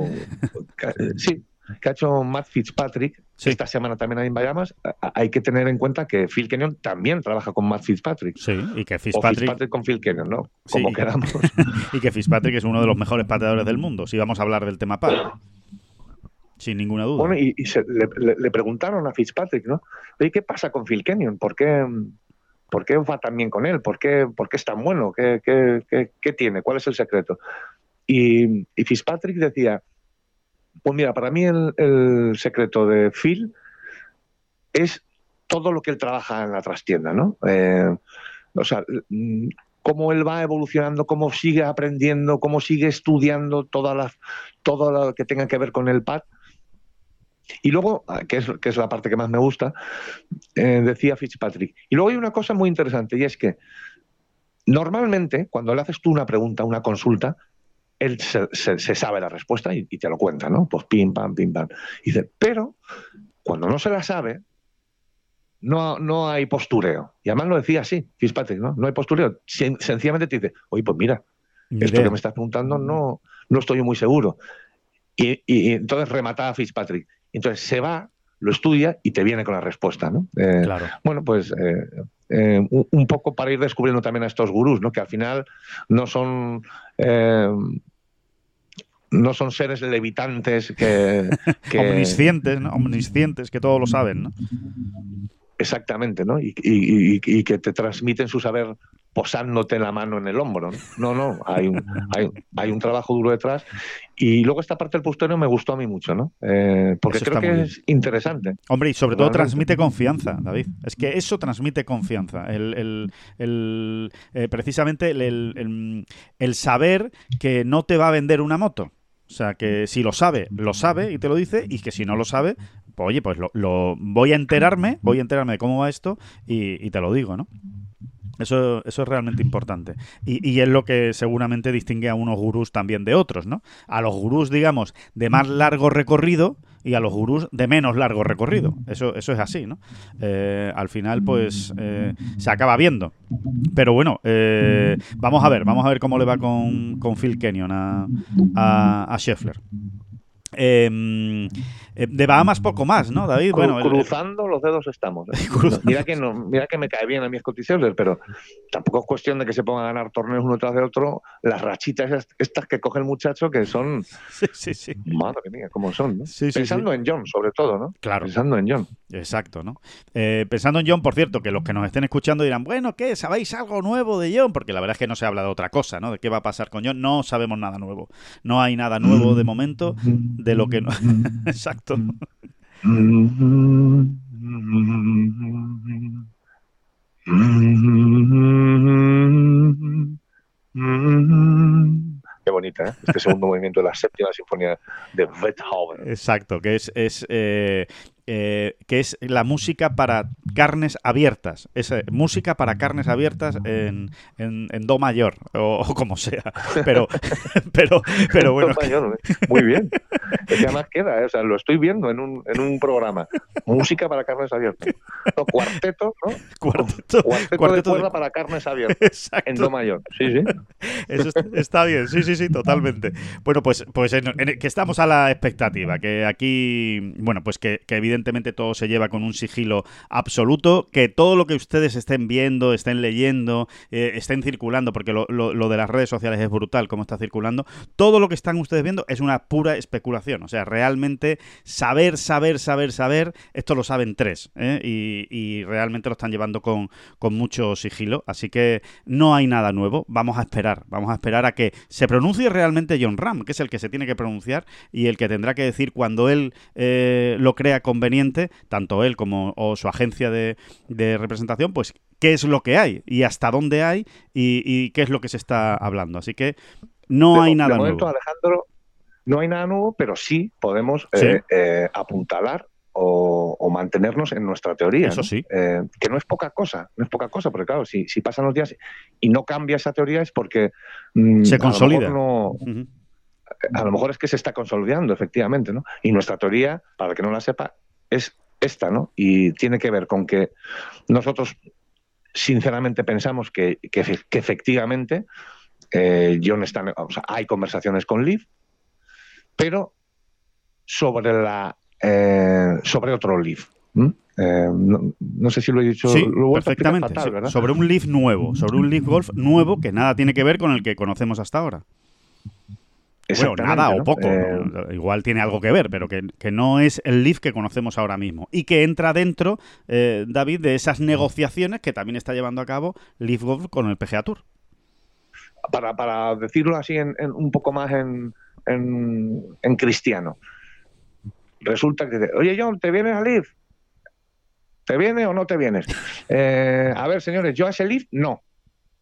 sí, que ha hecho Matt Fitzpatrick esta semana también en Bahamas. Hay que tener en cuenta que Phil Kenyon también trabaja con Matt Fitzpatrick. Sí, y que Fitzpatrick. O Fitzpatrick con Phil Kenyon, ¿no? Como queramos. y que Fitzpatrick es uno de los mejores pateadores del mundo, si vamos a hablar del tema par. Sin ninguna duda. Bueno, y, le, preguntaron a Fitzpatrick, ¿no? Oye, ¿qué pasa con Phil Kenyon? ¿Por qué, por qué va tan bien con él? ¿Por qué, por qué es tan bueno? ¿Qué, qué, tiene? ¿Cuál es el secreto? Y, Fitzpatrick decía, pues mira, para mí el, secreto de Phil es todo lo que él trabaja en la trastienda, ¿no? Eh, o sea, cómo él va evolucionando, cómo sigue aprendiendo, cómo sigue estudiando todas las, todo lo que tenga que ver con el pad y luego, ah, que es, que es la parte que más me gusta, eh, decía Fitzpatrick. Y luego hay una cosa muy interesante y es que normalmente cuando le haces tú una pregunta, una consulta, él se, sabe la respuesta y, te lo cuenta, ¿no? Pues pim, pam, pim, pam. Y dice, pero cuando no se la sabe, no, no hay postureo. Y además lo decía así, Fitzpatrick, ¿no? No hay postureo. sencillamente te dice, oye, pues mira, esto que me estás preguntando no, no estoy muy seguro. Y, y, entonces remataba Fitzpatrick. Entonces se va, lo estudia y te viene con la respuesta. ¿no? Eh, claro. Bueno, pues eh, eh, un poco para ir descubriendo también a estos gurús, ¿no? que al final no son no son seres levitantes que, que... omniscientes, ¿no? omniscientes, que todo lo saben, ¿no? Exactamente, ¿no? Y, y, que te transmiten su saber posándote la mano en el hombro. No, no, hay, un, hay, un trabajo duro detrás. Y luego esta parte del postureo me gustó a mí mucho, ¿no? Eh, porque creo que es interesante. Hombre, y sobre todo transmite confianza, David. Es que eso transmite confianza. El, el, eh, precisamente el, el saber que no te va a vender una moto. O sea, que si lo sabe, lo sabe y te lo dice, y que si no lo sabe, pues oye, pues lo, voy a enterarme, voy a enterarme de cómo va esto y, te lo digo, ¿no? Eso, eso es realmente importante. Y, es lo que seguramente distingue a unos gurús también de otros, ¿no? A los gurús, digamos, de más largo recorrido y a los gurús de menos largo recorrido. Eso, eso es así, ¿no? Eh, al final, pues, eh, se acaba viendo. Pero bueno, eh, vamos a ver, vamos a ver cómo le va con, con Phil Kenyon a, a, a Scheffler. Eh, de Bahamas poco más, ¿no, David? Bueno, cruzando los dedos estamos. ¿eh? mira, que no, mira que me cae bien a mí Scotty pero tampoco es cuestión de que se ponga a ganar torneos uno tras de otro. Las rachitas estas que coge el muchacho que son... Sí, sí, sí. Madre mía, cómo son, ¿no? Sí, sí, Pensando en John, sobre todo, ¿no? Claro. Pensando en John. Exacto, ¿no? Eh, pensando en John, por cierto, que los que nos estén escuchando dirán, bueno, ¿qué? ¿Sabéis algo nuevo de John? Porque la verdad es que no se habla de otra cosa, ¿no? De qué va a pasar con John. No sabemos nada nuevo. No hay nada nuevo de momento de lo que... No... Exacto. Qué bonita, ¿eh? Este segundo movimiento de la séptima sinfonía de Beethoven. Exacto, que es, es eh, eh, que es la música para carnes abiertas. Es eh, música para carnes abiertas en, en, en do mayor, o, o, como sea. Pero, pero, pero bueno. Do mayor, muy bien. Es que además queda, ¿eh? o sea, lo estoy viendo en un, en un programa. Música para carnes abiertas. No, cuarteto, ¿no? Cuarteto, cuarteto, cuarteto de cuerda de... para carnes abiertas. Exacto. En do mayor. Sí, sí. Eso está bien, sí, sí, sí, totalmente. Bueno, pues, pues en, que estamos a la expectativa, que aquí, bueno, pues que, que evidentemente evidentemente todo se lleva con un sigilo absoluto, que todo lo que ustedes estén viendo, estén leyendo, eh, estén circulando, porque lo, de las redes sociales es brutal como está circulando, todo lo que están ustedes viendo es una pura especulación, o sea, realmente saber, saber, saber, saber, esto lo saben tres, ¿eh? y, realmente lo están llevando con, con mucho sigilo, así que no hay nada nuevo, vamos a esperar, vamos a esperar a que se pronuncie realmente John Ram, que es el que se tiene que pronunciar y el que tendrá que decir cuando él eh, lo crea conveniente conveniente, tanto él como o su agencia de, de, representación, pues qué es lo que hay y hasta dónde hay y, y qué es lo que se está hablando. Así que no hay nada de momento, nuevo. Alejandro, no hay nada nuevo, pero sí podemos ¿Sí? Eh, eh, apuntalar o, o, mantenernos en nuestra teoría. Eso ¿no? sí. Eh, que no es poca cosa, no es poca cosa, porque claro, si, si pasan los días y no cambia esa teoría es porque mmm, se consolida. A lo, no, uh -huh. a lo mejor es que se está consolidando, efectivamente, ¿no? Y nuestra teoría, para el que no la sepa, es esta, ¿no? Y tiene que ver con que nosotros sinceramente pensamos que, que, que efectivamente eh, John está, o sea, hay conversaciones con Liv, pero sobre la eh, sobre otro Liv. Eh, no, no, sé si lo he dicho sí, lo perfectamente. Fatal. Sobre un Leaf nuevo, sobre un Leaf Golf nuevo que nada tiene que ver con el que conocemos hasta ahora. Bueno, nada o poco. Eh... Igual tiene algo que ver, pero que, que, no es el Leaf que conocemos ahora mismo. Y que entra dentro, eh, David, de esas negociaciones que también está llevando a cabo Leaf Golf con el PGA Tour. Para, para decirlo así en, en, un poco más en, en, cristiano. Resulta que, oye John, ¿te vienes a Leaf? ¿Te viene o no te vienes? Eh, a ver, señores, yo a ese Leaf no.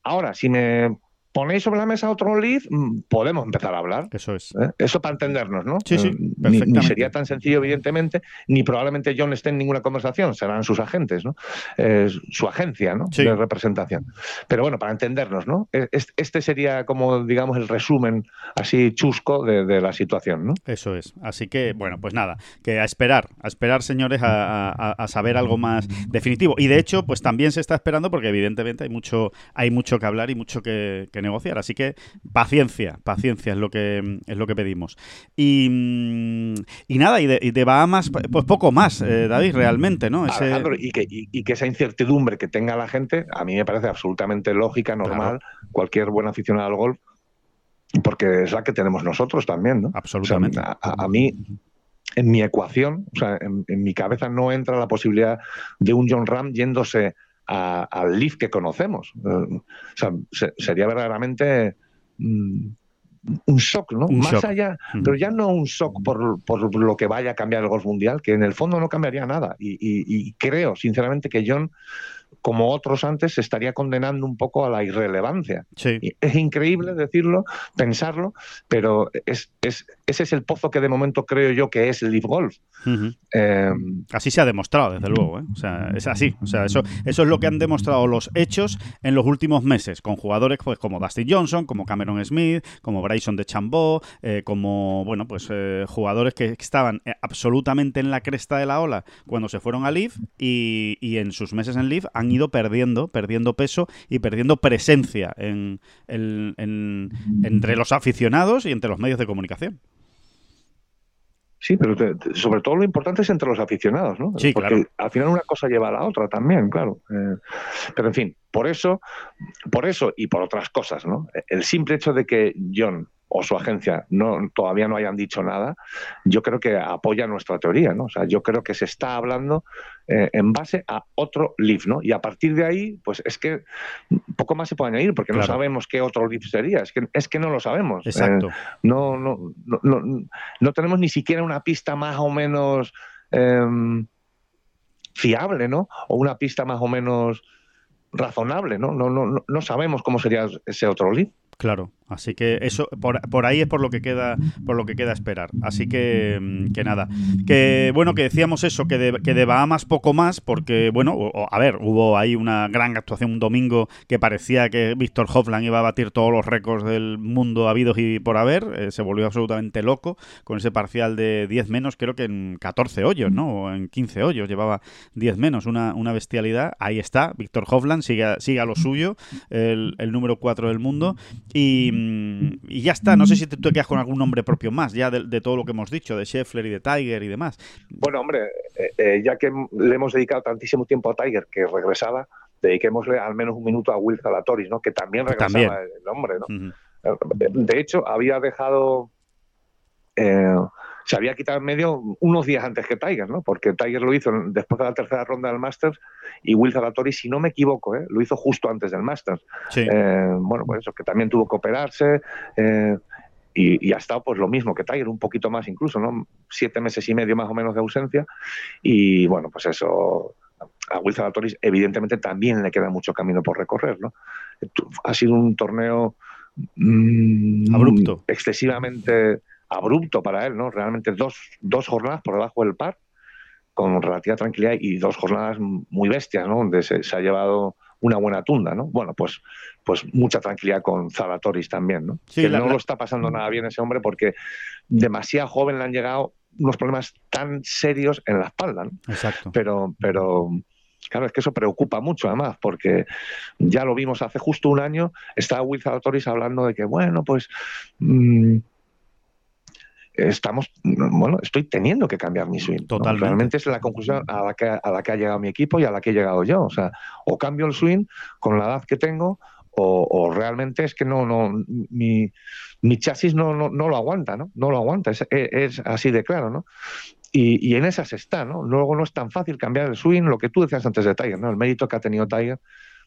Ahora, si me ponéis sobre la mesa otro lead, mm, podemos empezar a hablar. Eso es. ¿Eh? Eso para entendernos, ¿no? Sí, sí. Ni, ni, sería tan sencillo, evidentemente, ni probablemente John esté en ninguna conversación, serán sus agentes, ¿no? Eh, su agencia, ¿no? Sí. De representación. Pero bueno, para entendernos, ¿no? Este sería como, digamos, el resumen así chusco de, de la situación, ¿no? Eso es. Así que, bueno, pues nada, que a esperar, a esperar, señores, a, a, a saber algo más definitivo. Y de hecho, pues también se está esperando porque evidentemente hay mucho, hay mucho que hablar y mucho que, que negociar. Así que paciencia, paciencia es lo que es lo que pedimos. Y, y nada, y de, y de, Bahamas, pues poco más, eh, David, realmente, ¿no? Ese... Alejandro, y, que, y, y, que, esa incertidumbre que tenga la gente, a mí me parece absolutamente lógica, normal, claro. cualquier buen aficionado al golf, porque es la que tenemos nosotros también, ¿no? Absolutamente. O sea, a, a, mí en mi ecuación, o sea, en, en, mi cabeza no entra la posibilidad de un John Ram yéndose a, al Leaf que conocemos. O sea, se, sería verdaderamente mm, un shock, ¿no? Un Más shock. allá, Mm. pero ya no un shock por, por, lo que vaya a cambiar el golf mundial, que en el fondo no cambiaría nada. Y, y, y creo, sinceramente, que John como otros antes, se estaría condenando un poco a la irrelevancia. Sí. Es increíble decirlo, pensarlo, pero es, es, ese es el pozo que de momento creo yo que es el Leaf Golf. Eh, Así se ha demostrado, desde luego. ¿eh? O sea, es así. O sea, eso, eso es lo que han demostrado los hechos en los últimos meses, con jugadores pues, como Dusty Johnson, como Cameron Smith, como Bryson de Chambó, eh, como bueno, pues eh, jugadores que estaban eh, absolutamente en la cresta de la ola cuando se fueron a Leaf y, y en sus meses en Leaf han ido perdiendo, perdiendo peso y perdiendo presencia en, en- en- entre los aficionados y entre los medios de comunicación. Sí, pero te- te- sobre todo lo importante es entre los aficionados, ¿no? Sí, Porque claro. al final una cosa lleva a la otra también, claro. Eh, pero en fin, por eso, por eso y por otras cosas, ¿no? El simple hecho de que John o su agencia no, todavía no hayan dicho nada, yo creo que apoya nuestra teoría, ¿no? O sea, yo creo que se está hablando eh, en base a otro Leaf, ¿no? Y a partir de ahí, pues es que poco más se puede añadir, porque no sabemos qué otro Leaf sería, es que, es que no lo sabemos. Eh, Exacto. no, no, no, no, no tenemos ni siquiera una pista más o menos em, fiable, ¿no? O una pista más o menos razonable, ¿no? No, no, no, sabemos cómo sería ese otro lead. Claro, así que eso por, por ahí es por lo que queda por lo que queda esperar. Así que, mm, que nada, que bueno que decíamos eso que de, que de Bahamas poco más porque bueno o- a ver hubo ahí una gran actuación un domingo que parecía que Víctor Hovland iba a batir todos los récords del mundo habidos y por haber eh, se volvió absolutamente loco con ese parcial de 10 menos creo que en 14 hoyos no o en 15 hoyos llevaba 10 menos una, una bestialidad. Ahí está Víctor Hovland sigue sigue a lo suyo el, el número 4 del mundo y, mm, y ya está. No sé si te, tú te quedas con algún nombre propio más, ya de, de todo lo que hemos dicho, de Scheffler y de Tiger y demás. Bueno, hombre, eh, eh, ya que le hemos dedicado tantísimo tiempo a Tiger que regresaba, dediquémosle al menos un minuto a Will Zalatoris, ¿no? Que también regresaba También. el hombre, ¿no? Ujú. De hecho, había dejado. eh, se había quitado en medio unos días antes que Tiger, ¿no? Porque Tiger lo hizo después de la tercera ronda del Masters y Will Zalatori, si no me equivoco, ¿eh? lo hizo justo antes del Masters. Sí, Eh, bueno, pues eso, que también tuvo que operarse. eh, y, y ha estado pues lo mismo que Tiger, un poquito más incluso, ¿no? Siete meses y medio más o menos de ausencia. Y bueno, pues eso, a Will Zalatoris evidentemente también le queda mucho camino por recorrer, ¿no? Ha sido un torneo mm, Abrupto. excesivamente abrupto para él, ¿no? Realmente dos, dos jornadas por debajo del par, con relativa tranquilidad y dos jornadas muy bestias, ¿no? Donde se, se ha llevado una buena tunda, ¿no? Bueno, pues, pues mucha tranquilidad con Zalatoris también, ¿no? Sí, que no lo está pasando nada bien ese hombre porque demasiado joven le han llegado unos problemas tan serios en la espalda, ¿no? exacto. pero, pero claro, es que eso preocupa mucho además, porque ya lo vimos hace justo un año, estaba Will Zalatoris hablando de que, bueno, pues mm, estamos, bueno, estoy teniendo que cambiar mi swing. ¿no? Totalmente. Realmente es la conclusión a la, que, a la que ha llegado mi equipo y a la que he llegado yo. O sea, o cambio el swing con la edad que tengo, o, o realmente es que no, no, mi, mi chasis no, no, no lo aguanta, ¿no? No lo aguanta, es, es- es así de claro, ¿no? Y, y en esas está, ¿no? Luego no es tan fácil cambiar el swing, lo que tú decías antes de Tiger, ¿no? El mérito que ha tenido Tiger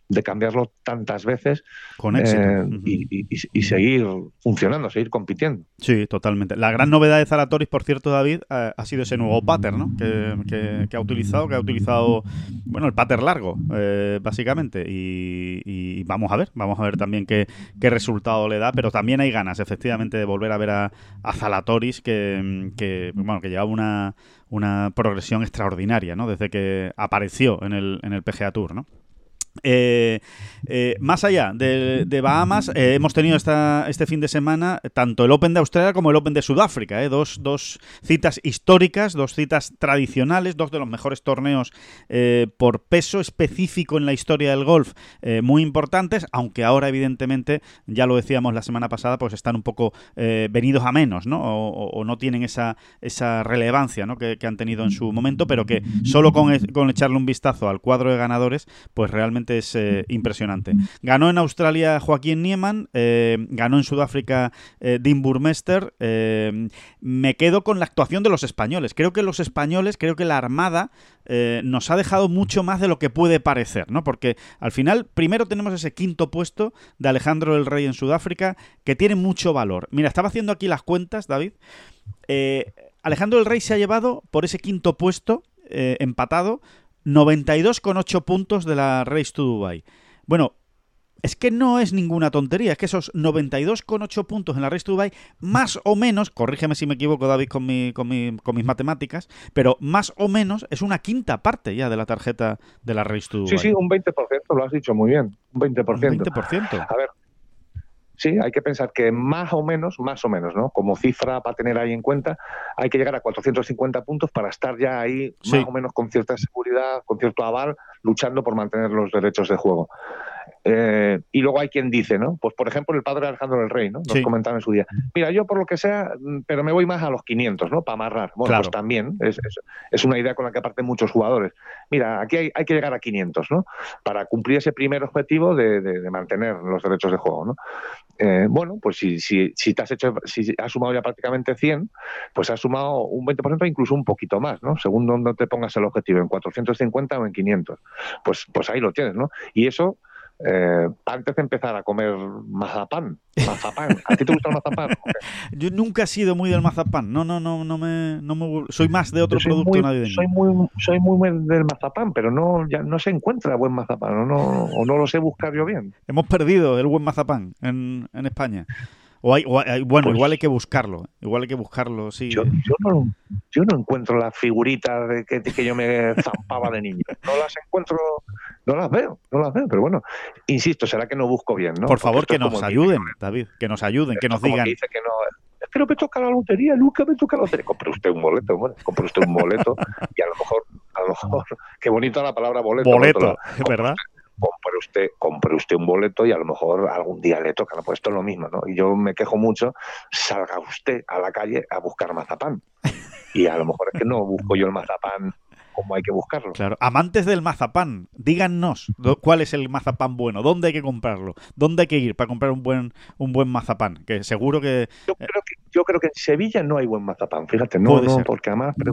de cambiarlo tantas veces Con éxito. eh, y, y- y seguir funcionando, seguir compitiendo. Sí, totalmente. La gran novedad de Zalatoris, por cierto, David, eh, ha sido ese nuevo pattern, ¿no? Que, que- que ha utilizado, que ha utilizado, bueno, el pattern largo, eh, básicamente. Y, y vamos a ver, vamos a ver también qué, qué resultado le da, pero también hay ganas, efectivamente, de volver a ver a, a Zalatoris, que, que, bueno, que llevaba una, una progresión extraordinaria, ¿no? Desde que apareció en el, en el PGA Tour, ¿no? Eh, eh, más allá de, Bahamas, eh, hemos tenido esta, este fin de semana tanto el Open de Australia como el Open de Sudáfrica. dos, dos citas históricas, dos citas tradicionales, dos de los mejores torneos por peso específico en la historia del golf, muy importantes, aunque ahora evidentemente, ya lo decíamos la semana pasada, pues están un poco venidos a menos, ¿no? O no tienen esa, esa relevancia ¿no? que, que han tenido en su momento, pero que solo con, e- con echarle un vistazo al cuadro de ganadores, pues realmente es eh, impresionante. Ganó en Australia Joaquín Niemann, eh, ganó en Sudáfrica eh, Dean Burmester. me quedo con la actuación de los españoles. Creo que los españoles, creo que la Armada nos ha dejado mucho más de lo que puede parecer, ¿no? Porque al final, primero tenemos ese quinto puesto de Alejandro del Rey en Sudáfrica, que tiene mucho valor. Mira, estaba haciendo aquí las cuentas, David. Alejandro del Rey se ha llevado por ese quinto puesto empatado 92,8 puntos de la Race to Dubai. Bueno, es que no es ninguna tontería, es que esos 92,8 puntos en la Race to Dubai, más o menos, corrígeme si me equivoco David con, mi, con, mi, con mis matemáticas, pero más o menos es una quinta parte ya de la tarjeta de la Race to Dubai. Sí, sí, un 20%, lo has dicho muy bien, un 20%. Un 20%. A ver, Sí, hay que pensar que más o menos, más o menos, ¿no? Como cifra para tener ahí en cuenta, hay que llegar a 450 puntos para estar ya ahí Sí. más o menos con cierta seguridad, con cierto aval, luchando por mantener los derechos de juego. Eh, y luego hay quien dice, ¿no? Pues por ejemplo el padre Alejandro del Rey, ¿no? Nos Sí. comentaba en su día. Mira, yo por lo que sea, mm, pero me voy más a los 500, ¿no? Para amarrar. Bueno, Claro. pues también es, es- es una idea con la que parten muchos jugadores. Mira, aquí hay, hay que llegar a 500, ¿no? Para cumplir ese primer objetivo de, de- de mantener los derechos de juego, ¿no? Eh, bueno, pues si, si, si te has hecho, si has sumado ya prácticamente 100, pues has sumado un 20%, incluso un poquito más, ¿no? Según donde te pongas el objetivo, en 450 o en 500. Pues, pues ahí lo tienes, ¿no? Y eso, eh, antes de empezar a comer mazapán, mazapán. ¿A ti te gusta el mazapán? Yo nunca he sido muy del mazapán. No, no, no, no me, no me soy más de otro soy producto muy, navideño. Soy muy, soy muy del mazapán, pero no, ya no se encuentra buen mazapán, o no, o no lo sé buscar yo bien. Hemos perdido el buen mazapán en, en España. O hay, o hay- bueno, Pues- igual hay que buscarlo. Igual hay que buscarlo, sí. Yo, yo, no, yo no encuentro las figuritas de que, que yo me zampaba de niño. No las encuentro, no las veo, no las veo. Pero bueno, insisto, será que no busco bien, ¿no? Por favor, que nos ayuden, David. Que nos ayuden, que nos digan. que dice que no, es que no me toca la lotería, nunca me toca la lotería. Compre usted un boleto, hombre, compre usted un boleto y a lo mejor, a lo mejor, qué bonito la palabra boleto. Boleto, Pero es verdad. Compre usted, compre usted un boleto y a lo mejor algún día le toca, ¿no? Pues esto es lo mismo, ¿no? Y yo me quejo mucho, salga usted a la calle a buscar mazapán. Y a lo mejor es que no busco yo el mazapán como hay que buscarlo. Claro. Amantes del mazapán, díganos cuál es el mazapán bueno, dónde hay que comprarlo, dónde hay que ir para comprar un buen, un buen mazapán. Que seguro que. Yo creo que, yo creo que en Sevilla no hay buen mazapán, fíjate, no, no, porque además, pero,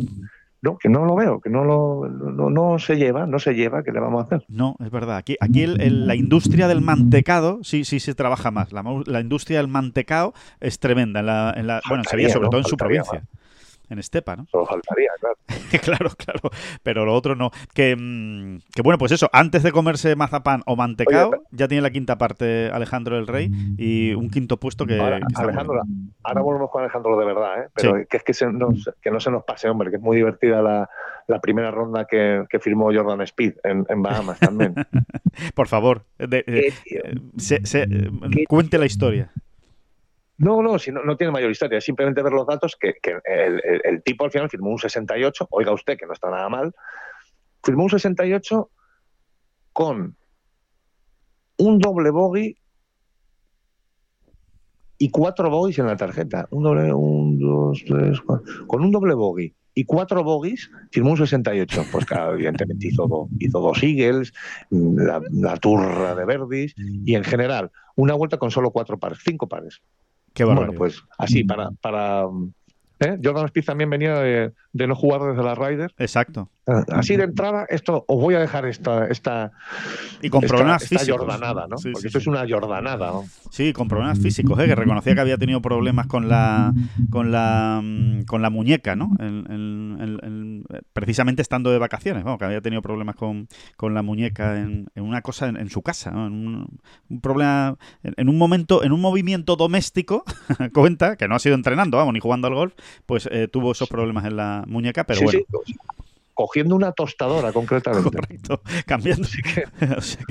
no, que no lo veo, que no lo, no, no se lleva, no se lleva, ¿qué le vamos a hacer? No, es verdad. Aquí, aquí el- el- la industria del mantecado sí, sí se trabaja más. La, la industria del mantecado es tremenda. En la, en la- bueno, Faltaría, sobre ¿no? todo en su provincia. En Estepa, ¿no? Solo faltaría, claro. claro, claro. Pero lo otro no. Que, mm, que bueno, pues eso, antes de comerse mazapán o mantecado, Oye, ya tiene la quinta parte Alejandro del Rey y un quinto puesto que. Ahora, que está muy Alejandro, bien. ahora volvemos con Alejandro de verdad, ¿eh? pero que es que, se nos- que no se nos pase, hombre, que es muy divertida la, la primera ronda que, que firmó Jordan Speed en, en Bahamas también. Por favor, de- eh, eh, se- cuente la historia. No, no, si no, no tiene mayor historia, es simplemente ver los datos que, el, tipo al final firmó un 68, oiga usted que no está nada mal, firmó un 68 con un doble bogey y cuatro bogies en la tarjeta. Un doble, un, dos, tres, cuatro. Con un doble bogey y cuatro bogies firmó un 68. Pues claro, evidentemente hizo, hizo dos Eagles, la, la turra de Verdis y en general una vuelta con solo cuatro pares, cinco pares. Qué Bueno, pues así, para. para ¿eh? Jordan Speed también venía de, de no jugar desde la Ryder. Exacto. Ah, Así de entrada, esto os voy a dejar esta. esta Y con esta- problemas esta físicos. jordanada, ¿no? Sí, Porque sí, esto sí. es una jordanada, ¿no? Sí, con problemas físicos, ¿eh? que reconocía que había tenido problemas con la con la mm, con la muñeca, ¿no? En- en- en- en- precisamente estando de vacaciones, vamos, que había tenido problemas con, con la muñeca en, en una cosa en, en su casa, ¿no? En un, un problema en, en un momento, en un movimiento doméstico, cuenta que no ha sido entrenando, vamos, ni jugando al golf, pues eh, tuvo esos problemas en la muñeca, pero bueno. Cogiendo una tostadora, concretamente. Correcto, cambiando. Así que, O sea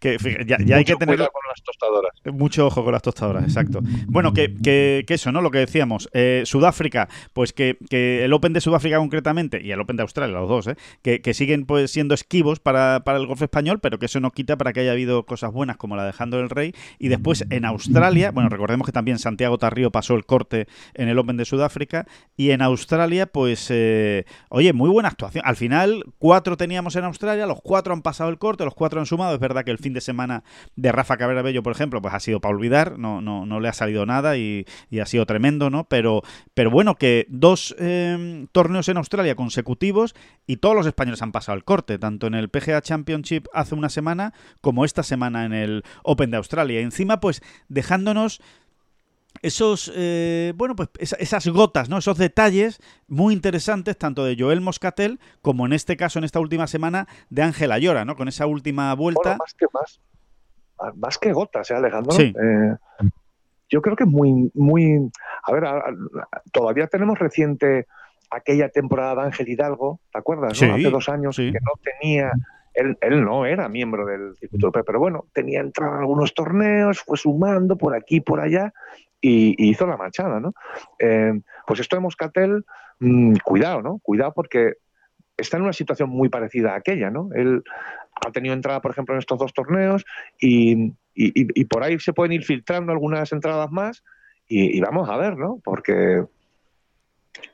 que- ya, ya hay que tener con las tostadoras. mucho ojo con las tostadoras, exacto. Bueno, que, que- que eso, ¿no? Lo que decíamos. eh, Sudáfrica, pues que, el Open de Sudáfrica concretamente, y el Open de Australia, los dos, ¿eh? que, siguen pues siendo esquivos para, para el golf español, pero que eso no quita para que haya habido cosas buenas como la de Alejandro del Rey. Y después en Australia, bueno, recordemos que también Santiago Tarrío pasó el corte en el Open de Sudáfrica. Y en Australia, pues, eh, oye, muy buena actuación. Al final, cuatro teníamos en Australia, los cuatro han pasado el corte, los cuatro han sumado. Es verdad que el fin de semana de Rafa Cabrera Bello, por ejemplo, pues ha sido para olvidar, no, no, no le ha salido nada y, ha sido tremendo, ¿no? Pero, pero bueno, que dos eh, torneos en Australia consecutivos y todos los españoles han pasado el corte, tanto en el PGA Championship hace una semana como esta semana en el Open de Australia. Encima, pues dejándonos esos, eh, bueno, pues esas gotas, ¿no? Esos detalles muy interesantes, tanto de Joel Moscatel como en este caso, en esta última semana, de Ángela Llora, ¿no? Con esa última vuelta. más que más, más que gotas, ¿eh, Alejandro? Eh, yo creo que es muy, muy. A ver, todavía tenemos reciente aquella temporada de Ángel Hidalgo, ¿te acuerdas? Hace dos años que no tenía él, él, no era miembro del circuito europeo, pero bueno, tenía entrado en algunos torneos, fue sumando por aquí, por allá y, hizo la manchada, ¿no? Eh, pues esto de Moscatel, mm, cuidado, ¿no? Cuidado porque está en una situación muy parecida a aquella, ¿no? Él ha tenido entrada, por ejemplo, en estos dos torneos y, por ahí se pueden ir filtrando algunas entradas más y, vamos a ver, ¿no? Porque,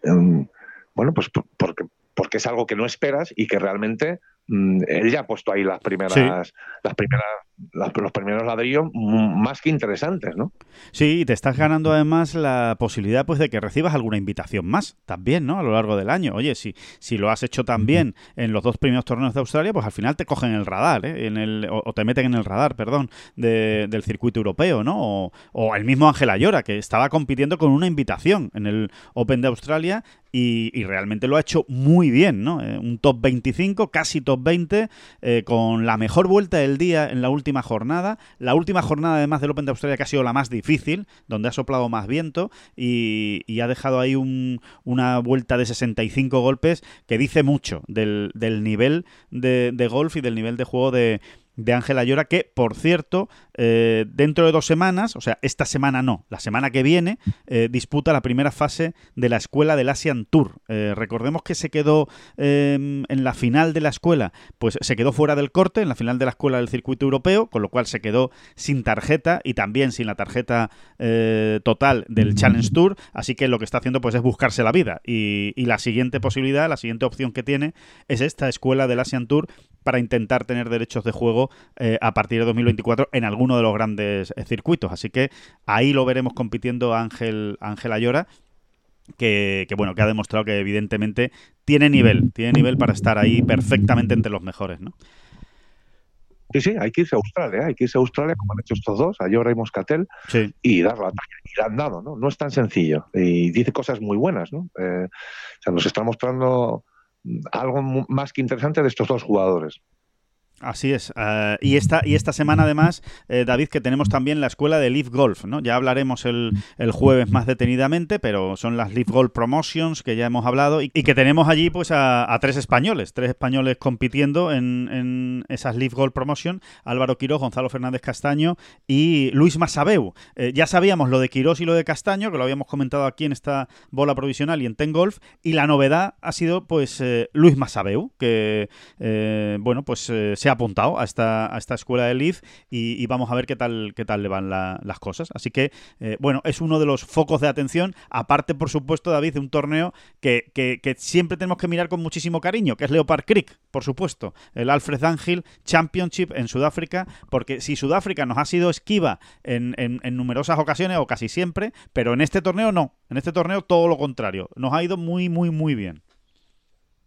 em, bueno, pues porque, porque es algo que no esperas y que realmente Mm, él ya ha puesto ahí las primeras, las primeras, los primeros ladrillos más que interesantes, ¿no? Sí, y te estás ganando además la posibilidad pues de que recibas alguna invitación más también, ¿no? A lo largo del año. Oye, si, si lo has hecho también en los dos primeros torneos de Australia, pues al final te cogen el radar, ¿eh? En el, o, te meten en el radar, perdón, del circuito europeo, ¿no? O, o el mismo Ángel Ayora, que estaba compitiendo con una invitación en el Open de Australia y, realmente lo ha hecho muy bien, ¿no? Eh, un top 25, casi top 20, eh, con la mejor vuelta del día en la última jornada. La última jornada, además del Open de Australia, que ha sido la más difícil, donde ha soplado más viento y, ha dejado ahí una vuelta de 65 golpes que dice mucho del, nivel de golf y del nivel de juego de, de Ángela Llora, que, por cierto, eh, dentro de dos semanas, o sea, esta semana no, la semana que viene, eh, disputa la primera fase de la escuela del Asian Tour. Eh, recordemos que se quedó em, en la final de la escuela, pues se quedó fuera del corte, en la final de la escuela del circuito europeo, con lo cual se quedó sin tarjeta y también sin la tarjeta total del Challenge Tour, así que lo que está haciendo pues es buscarse la vida y, y la siguiente posibilidad, la siguiente opción que tiene es esta escuela del Asian Tour para intentar tener derechos de juego eh, a partir de 2024 en alguno de los grandes eh, circuitos. Así que ahí lo veremos compitiendo Ángel, Ángel Ayora. Que, bueno, que ha demostrado que evidentemente tiene nivel, tiene nivel para estar ahí perfectamente entre los mejores, ¿no? Sí, sí, hay que irse a Australia, hay que irse a Australia como han hecho estos dos, Ayora y Moscatel, y dar la talla. Y la han dado, ¿no? No es tan sencillo. Y dice cosas muy buenas, ¿no? Eh, o sea, nos está mostrando algo más que interesante de estos dos jugadores. Así es. Eh, y, esta, y esta semana, además, eh, David, que tenemos también la escuela de Leaf Golf, ¿no? Ya hablaremos el, jueves más detenidamente, pero son las Leaf Golf Promotions que ya hemos hablado y, que tenemos allí pues a, tres españoles, tres españoles compitiendo en, esas Leaf Golf Promotion, Álvaro Quirós, Gonzalo Fernández Castaño y Luis Masabeu. Eh, ya sabíamos lo de Quirós y lo de Castaño, que lo habíamos comentado aquí en esta bola provisional y en Ten Golf, y la novedad ha sido pues Luis Masabeu, que, bueno, pues se ha apuntado a esta, a esta escuela de Leaf y, vamos a ver qué tal, qué tal le van las cosas. Así que, eh, bueno, es uno de los focos de atención, aparte, por supuesto, David, de un torneo que, siempre tenemos que mirar con muchísimo cariño, que es Leopard Creek, por supuesto, el Alfred Angel Championship en Sudáfrica, porque si Sudáfrica nos ha sido esquiva en, en numerosas ocasiones o casi siempre, pero en este torneo no, en este torneo todo lo contrario, nos ha ido muy, muy, muy bien.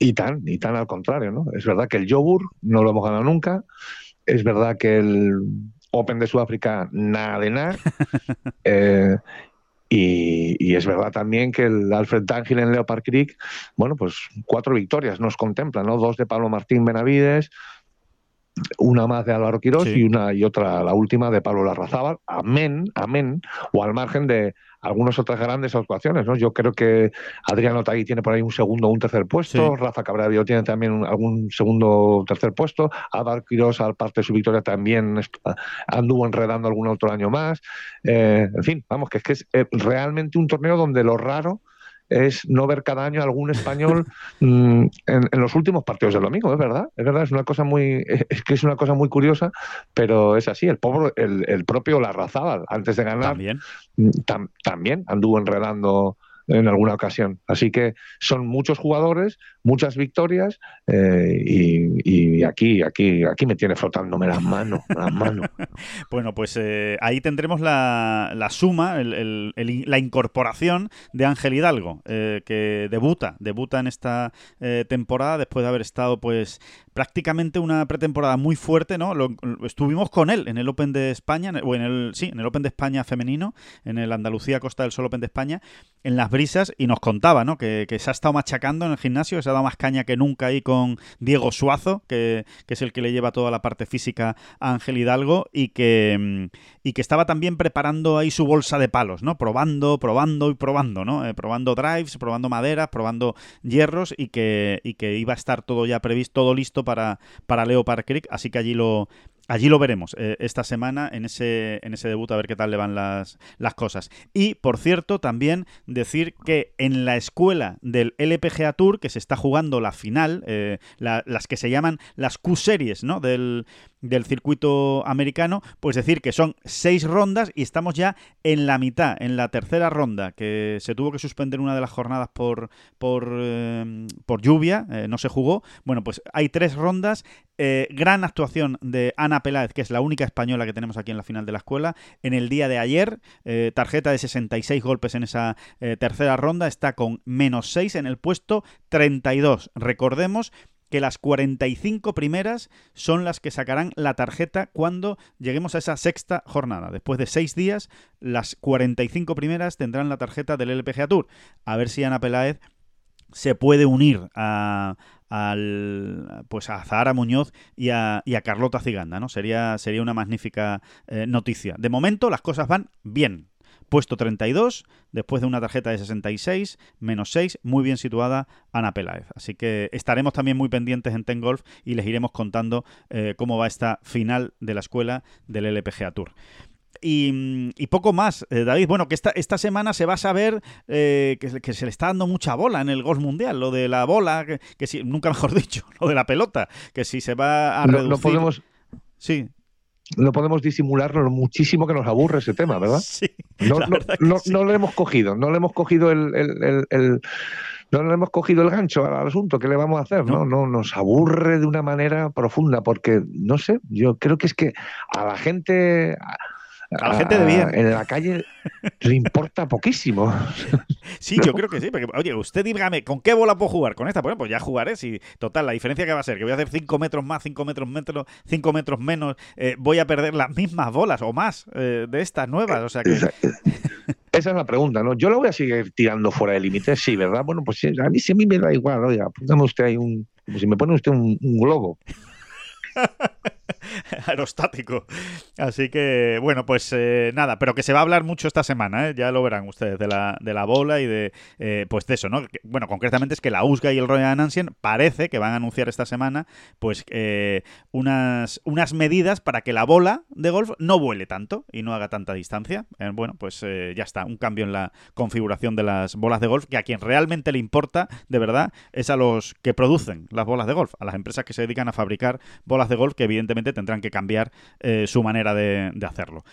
Y tan, y tan al contrario, ¿no? Es verdad que el yogur no lo hemos ganado nunca. Es verdad que el Open de Sudáfrica, nada de nada. Eh, y, es verdad también que el Alfred Tangil en Leopard Creek, bueno, pues cuatro victorias nos contempla, ¿no? Dos de Pablo Martín Benavides, una más de Álvaro Quirós y una y otra, la última de Pablo Larrazábal. Amén, amén, o al margen de algunas otras grandes actuaciones, ¿no? Yo creo que Adriano Tagui tiene por ahí un segundo o un tercer puesto, Rafa Cabrera tiene también algún segundo o tercer puesto, Álvaro Quirós, al parte de su victoria, también anduvo enredando algún otro año más. Eh, en fin, vamos, que es que es eh, realmente un torneo donde lo raro es no ver cada año algún español mm, en, los últimos partidos del domingo, es verdad, es verdad, es una cosa muy, es que es una cosa muy curiosa, pero es así, el pobre, el, el propio Larrazábal, antes de ganar, también, mm, también anduvo enredando en alguna ocasión. Así que son muchos jugadores, muchas victorias eh, y, aquí, aquí, aquí me tiene frotándome las manos, las manos. bueno, pues eh, ahí tendremos la, la suma, la incorporación de Ángel Hidalgo, eh, que debuta, debuta en esta temporada después de haber estado pues prácticamente una pretemporada muy fuerte, ¿no? estuvimos con él en el Open de España, o en el, sí, en el Open de España femenino, en el Andalucía Costa del Sol Open de España, en las y nos contaba, ¿no? Que, se ha estado machacando en el gimnasio, que se ha dado más caña que nunca ahí con Diego Suazo, que, es el que le lleva toda la parte física a Ángel Hidalgo, y que, mm, y que estaba también preparando ahí su bolsa de palos, ¿no? Probando, probando y probando, ¿no? Eh, probando drives, probando maderas, probando hierros, y que, y que iba a estar todo ya previsto, todo listo para, para Leopard Creek, así que allí lo, Allí lo veremos eh, esta semana en ese, en ese debut, a ver qué tal le van las, las cosas. Y, por cierto, también decir que en la escuela del LPGA Tour, que se está jugando la final, eh, las que se llaman las Q-Series ¿no? del, del circuito americano, pues decir que son seis rondas y estamos ya en la mitad, en la tercera ronda, que se tuvo que suspender una de las jornadas por, por, eh, por lluvia, no se jugó. Bueno, pues hay tres rondas, gran actuación de Ana Peláez, que es la única española que tenemos aquí en la final de la escuela, en el día de ayer, eh, tarjeta de 66 golpes en esa eh, tercera ronda, está con menos 6 en el puesto 32. Recordemos que las 45 primeras son las que sacarán la tarjeta cuando lleguemos a esa sexta jornada. Después de seis días, las 45 primeras tendrán la tarjeta del LPGA Tour. A ver si Ana Peláez se puede unir a, al, pues a Zahara Muñoz y a, y a Carlota Ciganda, ¿no? Sería, sería una magnífica eh, noticia. De momento las cosas van bien. Puesto 32, después de una tarjeta de 66, menos 6, muy bien situada Ana Peláez. Así que estaremos también muy pendientes en Ten Golf y les iremos contando eh, cómo va esta final de la escuela del LPGA Tour. Mm, y, poco más, eh, David. Bueno, que esta, esta semana se va a saber eh, que, se le está dando mucha bola en el golf mundial. Lo de la bola, que, si, nunca mejor dicho, lo de la pelota, que si se va a reducir. No podemos. Sí. No podemos disimular lo muchísimo que nos aburre ese tema, ¿verdad? Sí. No, no, no, lo hemos cogido, no le hemos cogido el, no le hemos cogido el gancho al asunto, ¿qué le vamos a hacer? No, no, nos aburre de una manera profunda, porque, no sé, yo creo que es que a la gente, a la gente de bien. En la calle le importa poquísimo. Sí, yo creo que sí. Porque, oye, usted dígame, ¿con qué bola puedo jugar? Con esta, bueno, pues ya jugaré. Si, total, la diferencia que va a ser, que voy a hacer 5 metros más, 5 metros menos, 5 metros menos, eh, voy a perder las mismas bolas o más eh, de estas nuevas. O sea que. Esa, es la pregunta, ¿no? Yo la voy a seguir tirando fuera de límites, sí, ¿verdad? Bueno, pues a mí sí a mí me da igual, oiga, póngame usted ahí un. Como si me pone usted un globo. aerostático. Así que, bueno, pues eh, nada, pero que se va a hablar mucho esta semana, ¿eh? ya lo verán ustedes, de la, de la bola y de, eh, pues de eso, ¿no? bueno, concretamente es que la USGA y el Royal Ancien parece que van a anunciar esta semana, pues, unas, unas medidas para que la bola de golf no vuele tanto y no haga tanta distancia. bueno, pues ya está, un cambio en la configuración de las bolas de golf, que a quien realmente le importa, de verdad, es a los que producen las bolas de golf, a las empresas que se dedican a fabricar bolas de golf, que evidentemente tendrán que cambiar eh, su manera de, hacerlo.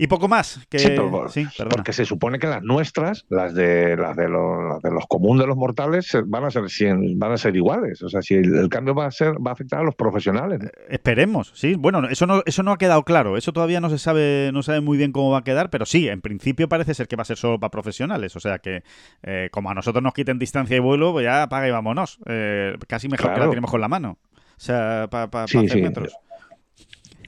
Y poco más. Que... Sí, porque se supone que las nuestras, las de las de los, de los comunes de los mortales, van a ser van a ser iguales. O sea, si el, cambio va a ser va a afectar a los profesionales. Eh, esperemos, sí. Bueno, eso no eso no ha quedado claro. Eso todavía no se sabe no sabe muy bien cómo va a quedar, pero sí, en principio parece ser que va a ser solo para profesionales. O sea que eh, como a nosotros nos quiten distancia y vuelo, pues ya apaga y vámonos. casi mejor que la tenemos con la mano. O sea, para hacer metros.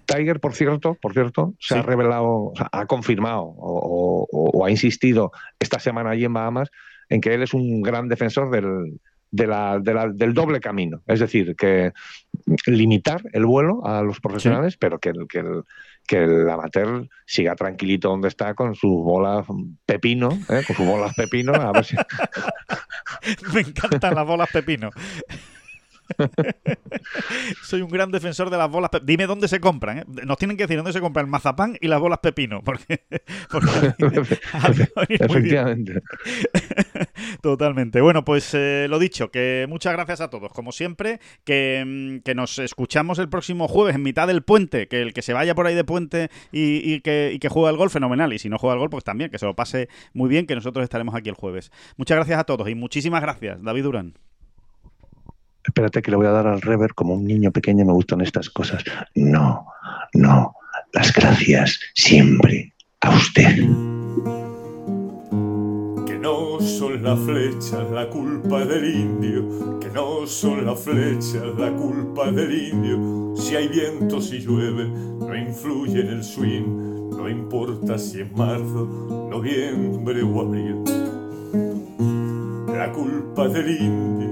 Tiger, por cierto, por cierto, se ha revelado, ha confirmado o, ha insistido esta semana allí en Bahamas en que él es un gran defensor del, del doble camino. Es decir, que limitar el vuelo a los profesionales, pero que, que, el, que el amateur siga tranquilito donde está con sus bolas pepino, ¿eh? con sus bolas pepino, a ver si... Me encantan las bolas pepino. Soy un gran defensor de las bolas. Dime dónde se compran. ¿eh? Nos tienen que decir dónde se compran el mazapán y las bolas pepino. Porque, Efectivamente. Totalmente. Bueno, pues eh, lo dicho, que muchas gracias a todos. Como siempre, que, mm, que, nos escuchamos el próximo jueves en mitad del puente. Que el que se vaya por ahí de puente y, que, y que juegue al gol, fenomenal. Y si no juega al gol, pues también, que se lo pase muy bien, que nosotros estaremos aquí el jueves. Muchas gracias a todos y muchísimas gracias, David Durán. Espérate que le voy a dar al rever como un niño pequeño me gustan estas cosas. No, no, las gracias siempre a usted. Que no son las flechas la culpa del indio, que no son las flechas la culpa del indio. Si hay viento, si llueve, no influye en el swing, no importa si es marzo, noviembre o abril. La culpa del indio